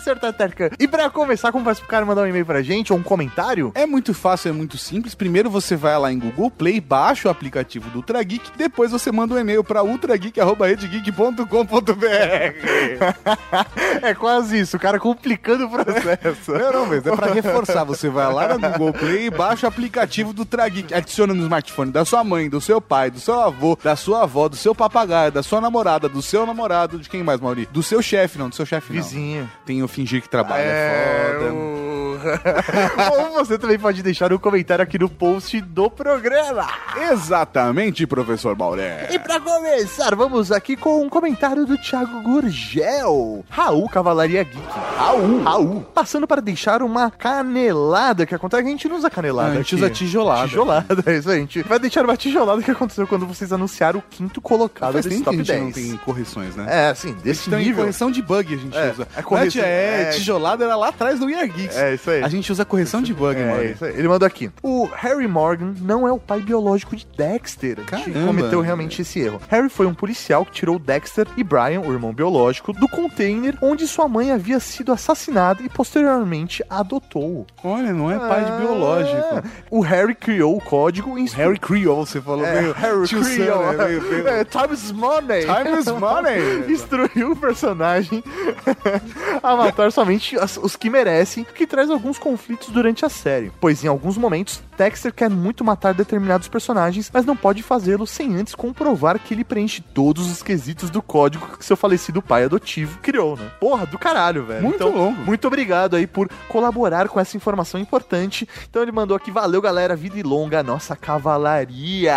senhor Tatarkan. E pra começar, como faz pro cara mandar um e-mail pra gente ou um comentário? É muito fácil, é muito simples. Primeiro você vai lá em Google Play, baixa o aplicativo do Ultra Geek, depois você manda um e-mail para ultrageek.redgeek.com.br. É quase isso, o cara complicando o processo. Não, não, mas é pra reforçar. Você vai lá no Google Play e baixa o aplicativo do Trageek. Adiciona no smartphone da sua mãe, do seu pai, do seu avô, da sua avó, do seu papagaio, da sua namorada, do seu namorado, de quem mais, Mauri? Do seu chefe, não, do seu chefe não. Vizinho. Tem o fingir que trabalha É, foda. Ou você também pode deixar um comentário aqui no post do programa. Exatamente, professor Mauré. E pra começar, vamos aqui com um comentário do Thiago Gurgel. Raul Cavalaria Geek. Raul. Raul. Passando para deixar uma canelada que acontece. A gente não usa canelada. Ah, a gente aqui. usa tijolada. Tijolada, é isso aí. A gente vai deixar uma tijolada que aconteceu quando vocês anunciaram o quinto colocado Faz desse tempo que a top gente 10. não tem correções, né? É, assim, desse nível. correção de bug a gente É, usa. é correção- é, é- tijolada era lá atrás do We Are Geeks. É, isso aí. A gente usa correção de bug, É, mano. isso aí. Ele mandou aqui. O Harry Morgan não é o pai biológico de Dexter. A gente Caramba. cometeu realmente esse erro. Harry foi um policial que tirou Dexter e Brian, o irmão biológico, do container onde sua mãe havia sido assassinada e posteriormente adotou. Olha, não é pai de Ah, biológico. O Harry criou o código em Harry Creole, você falou É, meio Harry tio Sam, Creole. né? Meio- meio- É, time is money. Time is money. Instruiu o personagem a matar somente os que merecem, o que traz alguns conflitos durante a série. Pois em alguns momentos, Dexter quer muito matar determinados personagens, mas não pode fazê-lo sem antes comprovar que ele preenche todos os quesitos do código que seu falecido pai adotivo criou, né? Porra, do caralho, velho. Muito então, longo. Muito obrigado aí por colaborar com essa informação importante. Então ele mandou aqui, valeu galera, vida e longa, nossa cavalaria.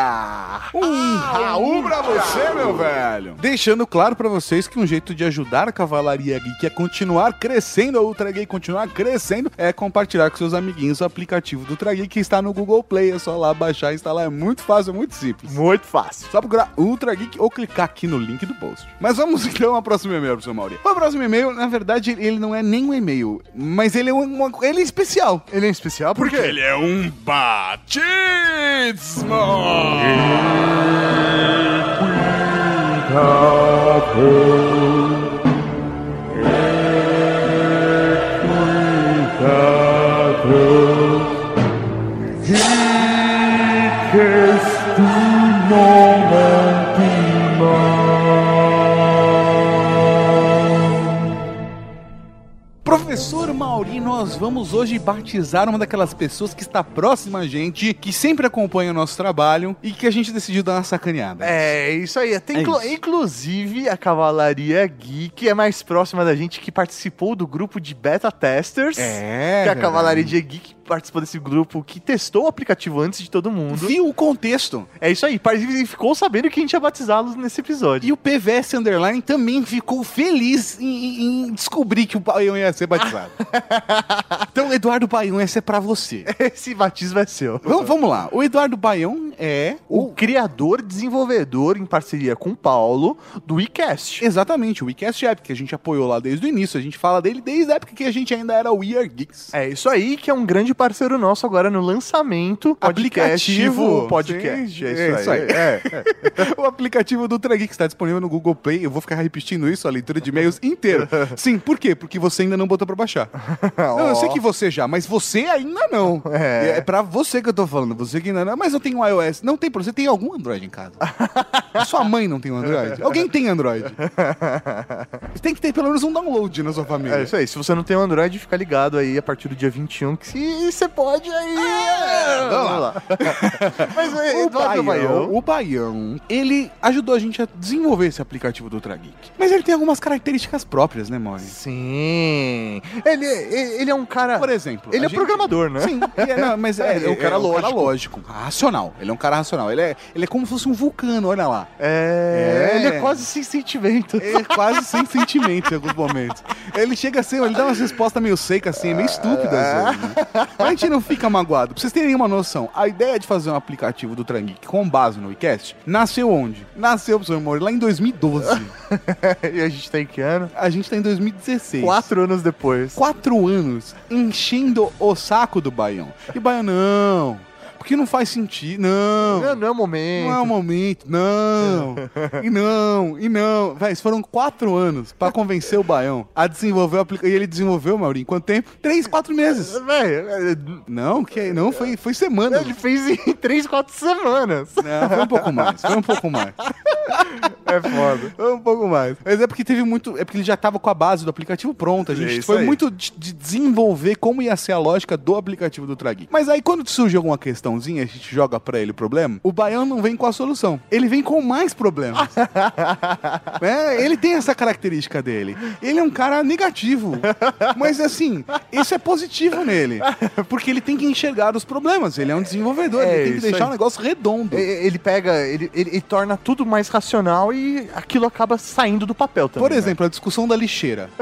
Um Raul pra você, meu velho. Deixando claro pra vocês que um jeito de ajudar a Cavalaria Geek a continuar crescendo, a Ultra Geek continuar crescendo, é compartilhar com seus amiguinhos o aplicativo do Ultra Geek que está no Google Play. É só lá baixar e instalar. É muito fácil, é muito simples. Muito fácil. Só procurar Ultra Geek ou clicar aqui no link do post. Mas vamos então ao próximo e-mail, professor Mauri. O próximo e-mail, na verdade, ele não é nem um e-mail, mas ele é, uma, ele é especial. Ele é especial porque Ele é um batismo! Professor Mauri, nós vamos hoje batizar uma daquelas pessoas que está próxima a gente, que sempre acompanha o nosso trabalho e que a gente decidiu dar uma sacaneada. É, isso aí. Tem É inclu- isso. Inclusive, a Cavalaria Geek é mais próxima da gente que participou do grupo de beta testers. É, Que a. Cavalaria Geek participou desse grupo que testou o aplicativo antes de todo mundo. Viu o contexto. É isso aí. E ficou sabendo que a gente ia batizá-los nesse episódio. E o PVS Underline também ficou feliz em, em- descobrir que o Baião ia ser batizado. então, Eduardo Baião, essa é pra você. Esse batismo é seu. Vamos, vamos lá. O Eduardo Baião é O criador, desenvolvedor, em parceria com o Paulo, do WeCast. Exatamente, o WeCast App, que a gente apoiou lá desde o início. A gente fala dele desde a época que a gente ainda era We Are Geeks. É isso aí, que é um grande parceiro nosso agora no lançamento Aplicativo podcast. Sim, é isso aí. É, é. o aplicativo do Ultra Geek está disponível no Google Play. Eu vou ficar repetindo isso, a leitura de e-mails inteira. Sim, por quê? Porque você ainda não botou pra baixar. Não, eu sei que você já, mas você ainda não. É. É, pra você que eu tô falando, você que ainda não. Mas eu tenho um iOS? Não tem problema. Você tem algum Android em casa? A sua mãe não tem um Android? Alguém tem Android? Tem que ter pelo menos um download na sua família. É isso aí. Se você não tem um Android, fica ligado aí a partir do dia 21, que se você pode aí. é, vamos lá. Mas é, O Baião, Baião. o Baião, ele ajudou a gente a desenvolver esse aplicativo do Ultra Geek. Mas ele tem algumas características próprias, né, Mauri? Sim. Ele, ele, ele é um cara. Por exemplo, Ele é gente- programador, né? Sim, é, não, mas é, É, é um cara lógico. lógico, racional. Ele é um cara racional. Ele é, ele é como se fosse um vulcano, olha lá. É, É. ele é quase sem sentimento. É quase sem sentimento em alguns momentos. Ele chega assim, ele dá umas respostas meio secas assim, meio estúpidas. vezes, né? Mas a gente não fica magoado. Pra vocês terem uma noção, a ideia de fazer um aplicativo do Trangeek com base no WeCast nasceu onde? Nasceu, professor Mori, lá em 2012. e a gente tá em que ano? A gente tá em 2016. Quatro anos depois. Quatro anos enchendo o saco do Baião. E o Baião, não. Porque não faz sentido. Não. Não, não é o momento. Não é o momento, não. e não, e não. Véi, foram quatro anos pra convencer o Baião a desenvolver o aplicativo. E ele desenvolveu, Maurinho, quanto tempo? Três, quatro meses. Véi, Não, que não, foi, foi semana. ele fez em três, quatro semanas. Não, foi um pouco mais, foi um pouco mais. É foda. Foi um pouco mais. Mas é porque teve muito. É porque ele já tava com a base do aplicativo pronta. A É gente isso foi aí. muito de, de desenvolver como ia ser a lógica do aplicativo do Tragui. Mas aí, quando surge alguma questãozinha, a gente joga pra ele o problema, o baiano não vem com a solução. Ele vem com mais problemas. É, ele tem essa característica dele. Ele é um cara negativo. Mas assim, isso é positivo nele. Porque ele tem que enxergar os problemas. Ele é um desenvolvedor. É, ele tem que deixar aí. um negócio redondo. Ele pega, ele, ele, ele torna tudo mais racional e aquilo acaba saindo do papel também. Por né? exemplo, a discussão da lixeira.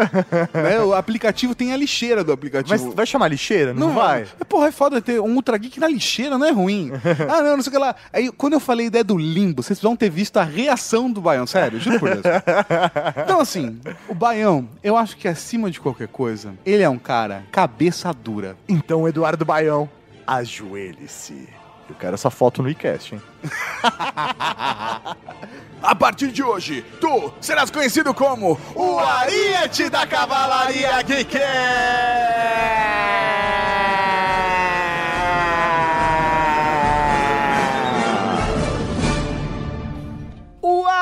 Né, O aplicativo tem a lixeira do aplicativo. Mas vai chamar lixeira? Não, vai. Porra, é foda ter um Ultra Geek na lixeira, não é ruim. ah, não, não sei o que lá. Aí, quando eu falei a ideia do limbo, vocês vão ter visto a reação do Baião, sério, juro por Deus. Então, assim, o Baião, eu acho que acima de qualquer coisa, ele é um cara cabeça dura. Então, Eduardo Baião, ajoelhe-se. Eu quero essa foto no iCast, hein? A partir de hoje, tu serás conhecido como o Ariete da Cavalaria Geek!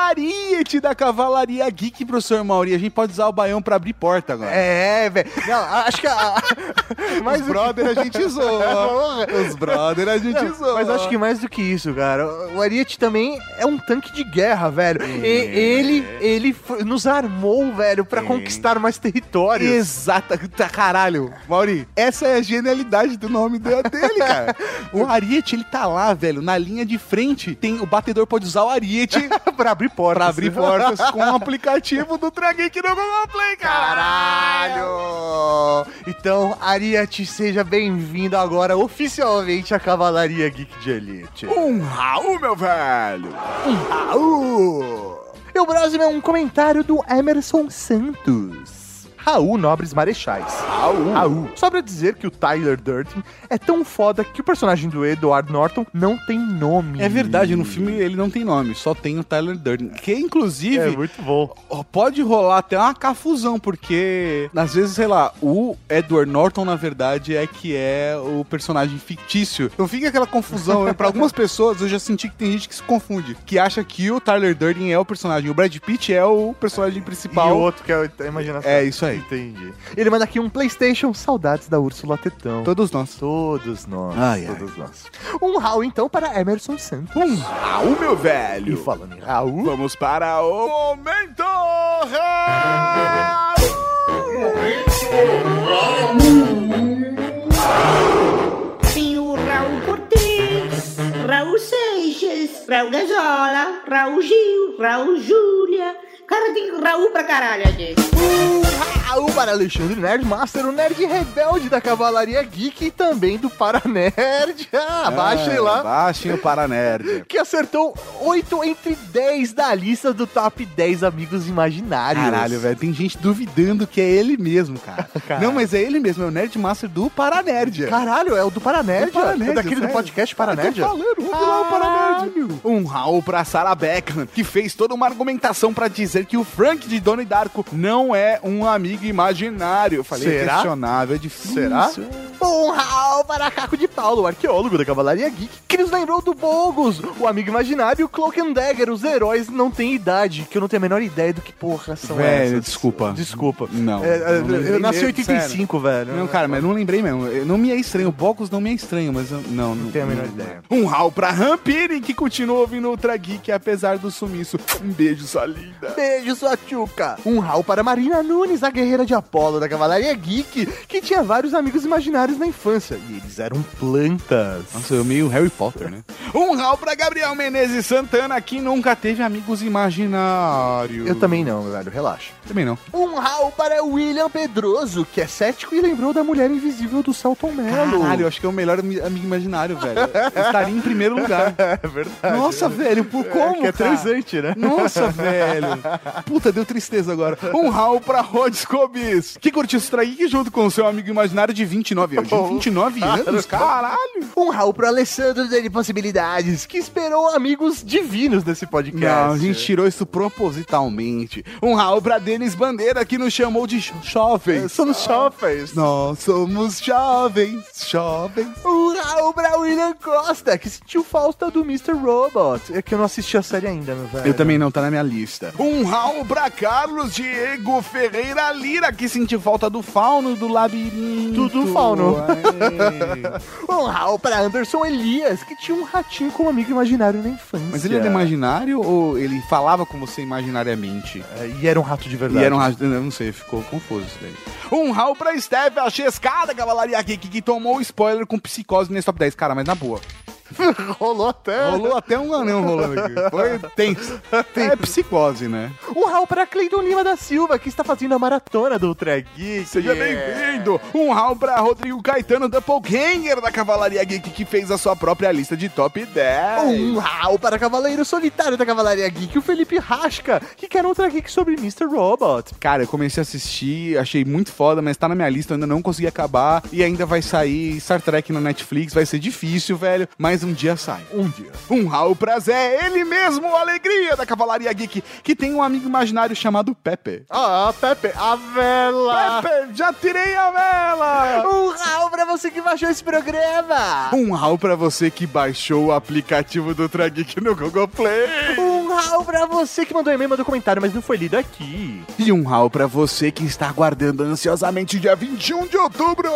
Ariete da Cavalaria Geek, professor Mauri. A gente pode usar o baião pra abrir porta agora. É, velho. Acho que a... Mas os brother a gente zoa. Os brother a gente Não, zoa. Mas acho que mais do que isso, cara. O Ariete também é um tanque de guerra, velho. E ele, ele nos armou, velho, pra conquistar mais territórios. Exata, tá, caralho. Mauri, essa é a genialidade do nome de- dele, cara. O Ariete, ele tá lá, velho, na linha de frente. Tem, o batedor pode usar o Ariete pra abrir portas. pra abrir portas com o aplicativo do Trageek no Google Play, caralho. Então, Ariete, seja bem-vindo agora oficialmente à Cavalaria Geek de Elite. Um Raul, meu velho. Raul! E o próximo é um comentário do Emerson Santos. Raul Nobres Marechais. Raul. Raul. Sobra dizer que o Tyler Durden é tão foda que o personagem do Edward Norton não tem nome. É verdade, no filme ele não tem nome, só tem o Tyler Durden. Que inclusive É muito bom. pode rolar até uma cafusão, porque às vezes, sei lá, o Edward Norton, na verdade, é que é o personagem fictício. Então fica aquela confusão. Pra algumas pessoas, eu já senti que tem gente que se confunde, que acha que o Tyler Durden é o personagem, o Brad Pitt é o personagem E principal. o outro que é a imaginação. É isso aí. Entendi. Ele manda aqui um PlayStation Saudades da Úrsula Tetão. Todos nós. Todos nós. Ai, ai. todos nós. Um Raul, então, para Emerson Santos. Um Raul, meu E velho. falando em Raul, Vamos para o Momento Raul! Tem o Raul Cortez, Raul Seixas, Raul Gazola, Raul Gil, Raul Júlia. Cara, tem Raul pra caralho aqui. um Raul para Alexandre Nerdmaster, o nerd rebelde da Cavalaria Geek e também do Paranerd. Ah, baixem lá. Baixem o Paranerd. Que acertou 8 entre 10 da lista do top 10 amigos imaginários. Caralho, velho, tem gente duvidando que é ele mesmo, cara. Caralho. Não, mas é ele mesmo, é o Nerd Master do Paranerd. Caralho, é o do Paranerd? Do é daquele do sério. podcast Eu Paranerd? tô falando, vamos virar o Paranerd. Um Raul pra Sarah Beckham, que fez toda uma argumentação pra dizer que o Frank de Donnie Darko não é um amigo imaginário. Eu falei, Será? é questionável, é difícil. Será? Um rau para Caco de Paulo, arqueólogo da Cavalaria Geek, que nos lembrou do Bogus, o amigo imaginário e o Cloak and Dagger, os heróis não têm idade, que eu não tenho a menor ideia do que porra são Velho, essas. desculpa. Desculpa. Não. É, é, não lembrei eu nasci em mesmo, 85, velho. Não, cara, mas não lembrei mesmo. Eu- Não me é estranho. O Bocos não me é estranho, mas eu, não, não tenho a menor não- ideia. Um rau pra Rampini, que continua ouvindo Ultra Geek, apesar do sumiço. Um beijo, sua linda. Beijo, sua tchuca. Um rau para Marina Nunes, a guerreira de Apolo da Cavalaria Geek, que tinha vários amigos imaginários na infância, e eles eram plantas. Nossa, eu meio Harry Potter, né? Um rau pra Gabriel Menezes Santana, que nunca teve amigos imaginários. Eu também não, meu velho, relaxa. Também não. Um rau para William Pedroso, que é cético e lembrou da mulher invisível do Celton Mello. Caralho, eu acho que é o melhor ami- amigo imaginário, velho. Estaria em primeiro lugar. É verdade. Nossa, velho, por como, que é transante, né? Nossa, velho. Puta, deu tristeza agora. Um rau pra Rod Scobis, que curtiu traíque junto com o seu amigo imaginário de 29 anos. De 29 anos? Caralho. Um rau pro Alessandro de Possibilidades, que esperou amigos divinos nesse podcast. Não, a gente tirou isso propositalmente. Um rau pra Denis Bandeira, que nos chamou de jo- jovens. Somos jovens. Nós somos jovens, jovens. Um rau pra William Costa, que sentiu falta do Mr. Robot. É que eu não assisti a série ainda, meu velho. Eu também não, tá na minha lista. Um rau pra Carlos Diego Ferreira Lira, que sentiu falta do fauno do labirinto. Tudo fauno. É. Um rau pra Anderson Elias, que tinha um ratinho como amigo imaginário na infância. Mas ele era imaginário ou ele falava com você imaginariamente? É, E era um rato de verdade. E era um rato, eu não sei, ficou confuso isso daí. Um rau pra Steph, a chescada cavalaria aqui, que, que tomou spoiler com psicose nesse top 10. Cara, mas na boa. Rolou até. Rolou até um anão rolando aqui. Foi tenso. É psicose, né? Um rau para Cleiton Lima da Silva, que está fazendo a maratona do Ultra Geek. Seja bem-vindo! Um rau pra Rodrigo Caetano Doppelganger da Cavalaria Geek, que fez a sua própria lista de top 10. Um rau para Cavaleiro Solitário da Cavalaria Geek, o Felipe Rasca, que quer um Ultra Geek sobre Mr. Robot. Cara, eu comecei a assistir, achei muito foda, mas tá na minha lista, eu ainda não consegui acabar. E ainda vai sair Star Trek na Netflix, vai ser difícil, velho. Mas um dia sai. Um dia. Um rau pra Zé, ele mesmo, a alegria da Cavalaria Geek, que tem um amigo imaginário chamado Pepe. Ah, Pepe, a vela. Pepe, já tirei a vela! Um rau pra você que baixou esse programa. Um rau pra você que baixou o aplicativo do Ultra Geek no Google Play. Um rau pra você que mandou e-mail, mandou comentário, mas não foi lido aqui. E um rau pra você que está aguardando ansiosamente dia 21 de outubro.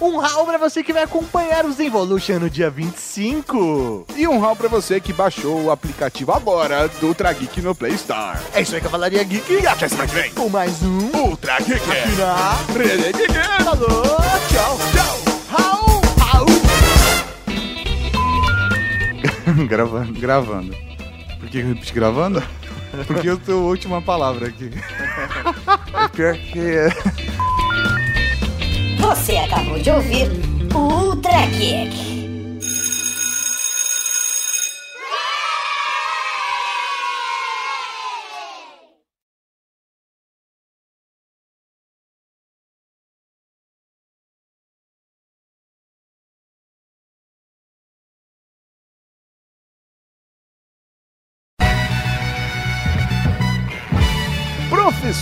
Um rau pra você que vai acompanhar os Evolution no dia 25. E um rau pra você que baixou o aplicativo agora do Ultra Geek no Play Store. É isso aí, Cavalaria Geek. E até semana que vem. Com mais um Ultra Geek. aqui na Rede Geek. Falou, tchau. Tchau. Rau, rau. gravando. Gravando. Que repeti gravando? Porque eu tô a última palavra aqui. É pior que... Você acabou de ouvir o Ultra Geek.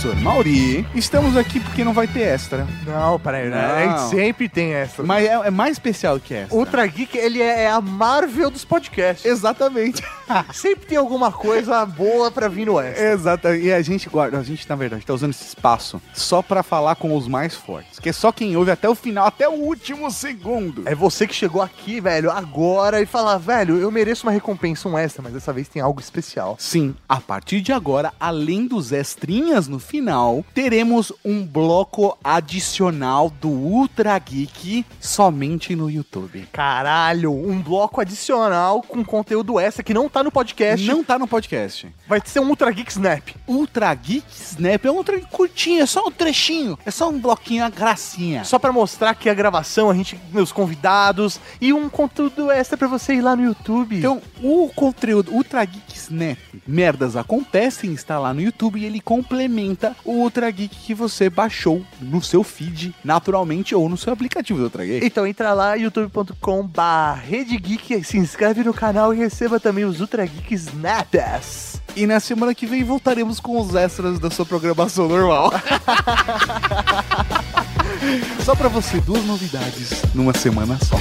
Professor Mauri, estamos aqui porque não vai ter extra. Não, peraí, né? A Não. gente sempre tem essa. Mas é, é mais especial que essa. Ultra Geek, ele é a Marvel dos podcasts. Exatamente. Sempre tem alguma coisa boa pra vir no extra. Exato. E a gente guarda, a gente na verdade tá usando esse espaço só pra falar com os mais fortes, que é só quem ouve até o final, até o último segundo. É você que chegou aqui, velho, agora e fala, velho, eu mereço uma recompensa, um extra, mas dessa vez tem algo especial. Sim, a partir de agora, além dos extrinhas no final, teremos um bloco adicional do Ultra Geek somente no YouTube. Caralho, um bloco adicional com conteúdo extra que não tá no podcast. Não tá no podcast. Vai ser um Ultra Geek Snap. Ultra Geek Snap é um ultra curtinho, é só um trechinho, é só um bloquinho, uma gracinha. Só pra mostrar que a gravação, a gente, meus convidados e um conteúdo extra pra você ir lá no YouTube. Então, o conteúdo Ultra Geek Snap, merdas acontecem, está lá no YouTube e ele complementa o Ultra Geek que você baixou no seu feed, naturalmente, ou no seu aplicativo do Ultra Geek. Então entra lá, youtube.com/redegeek, se inscreve no canal e receba também os Ultra Geek Snaps. E na semana que vem voltaremos com os extras da sua programação normal. Só pra você, duas novidades numa semana só.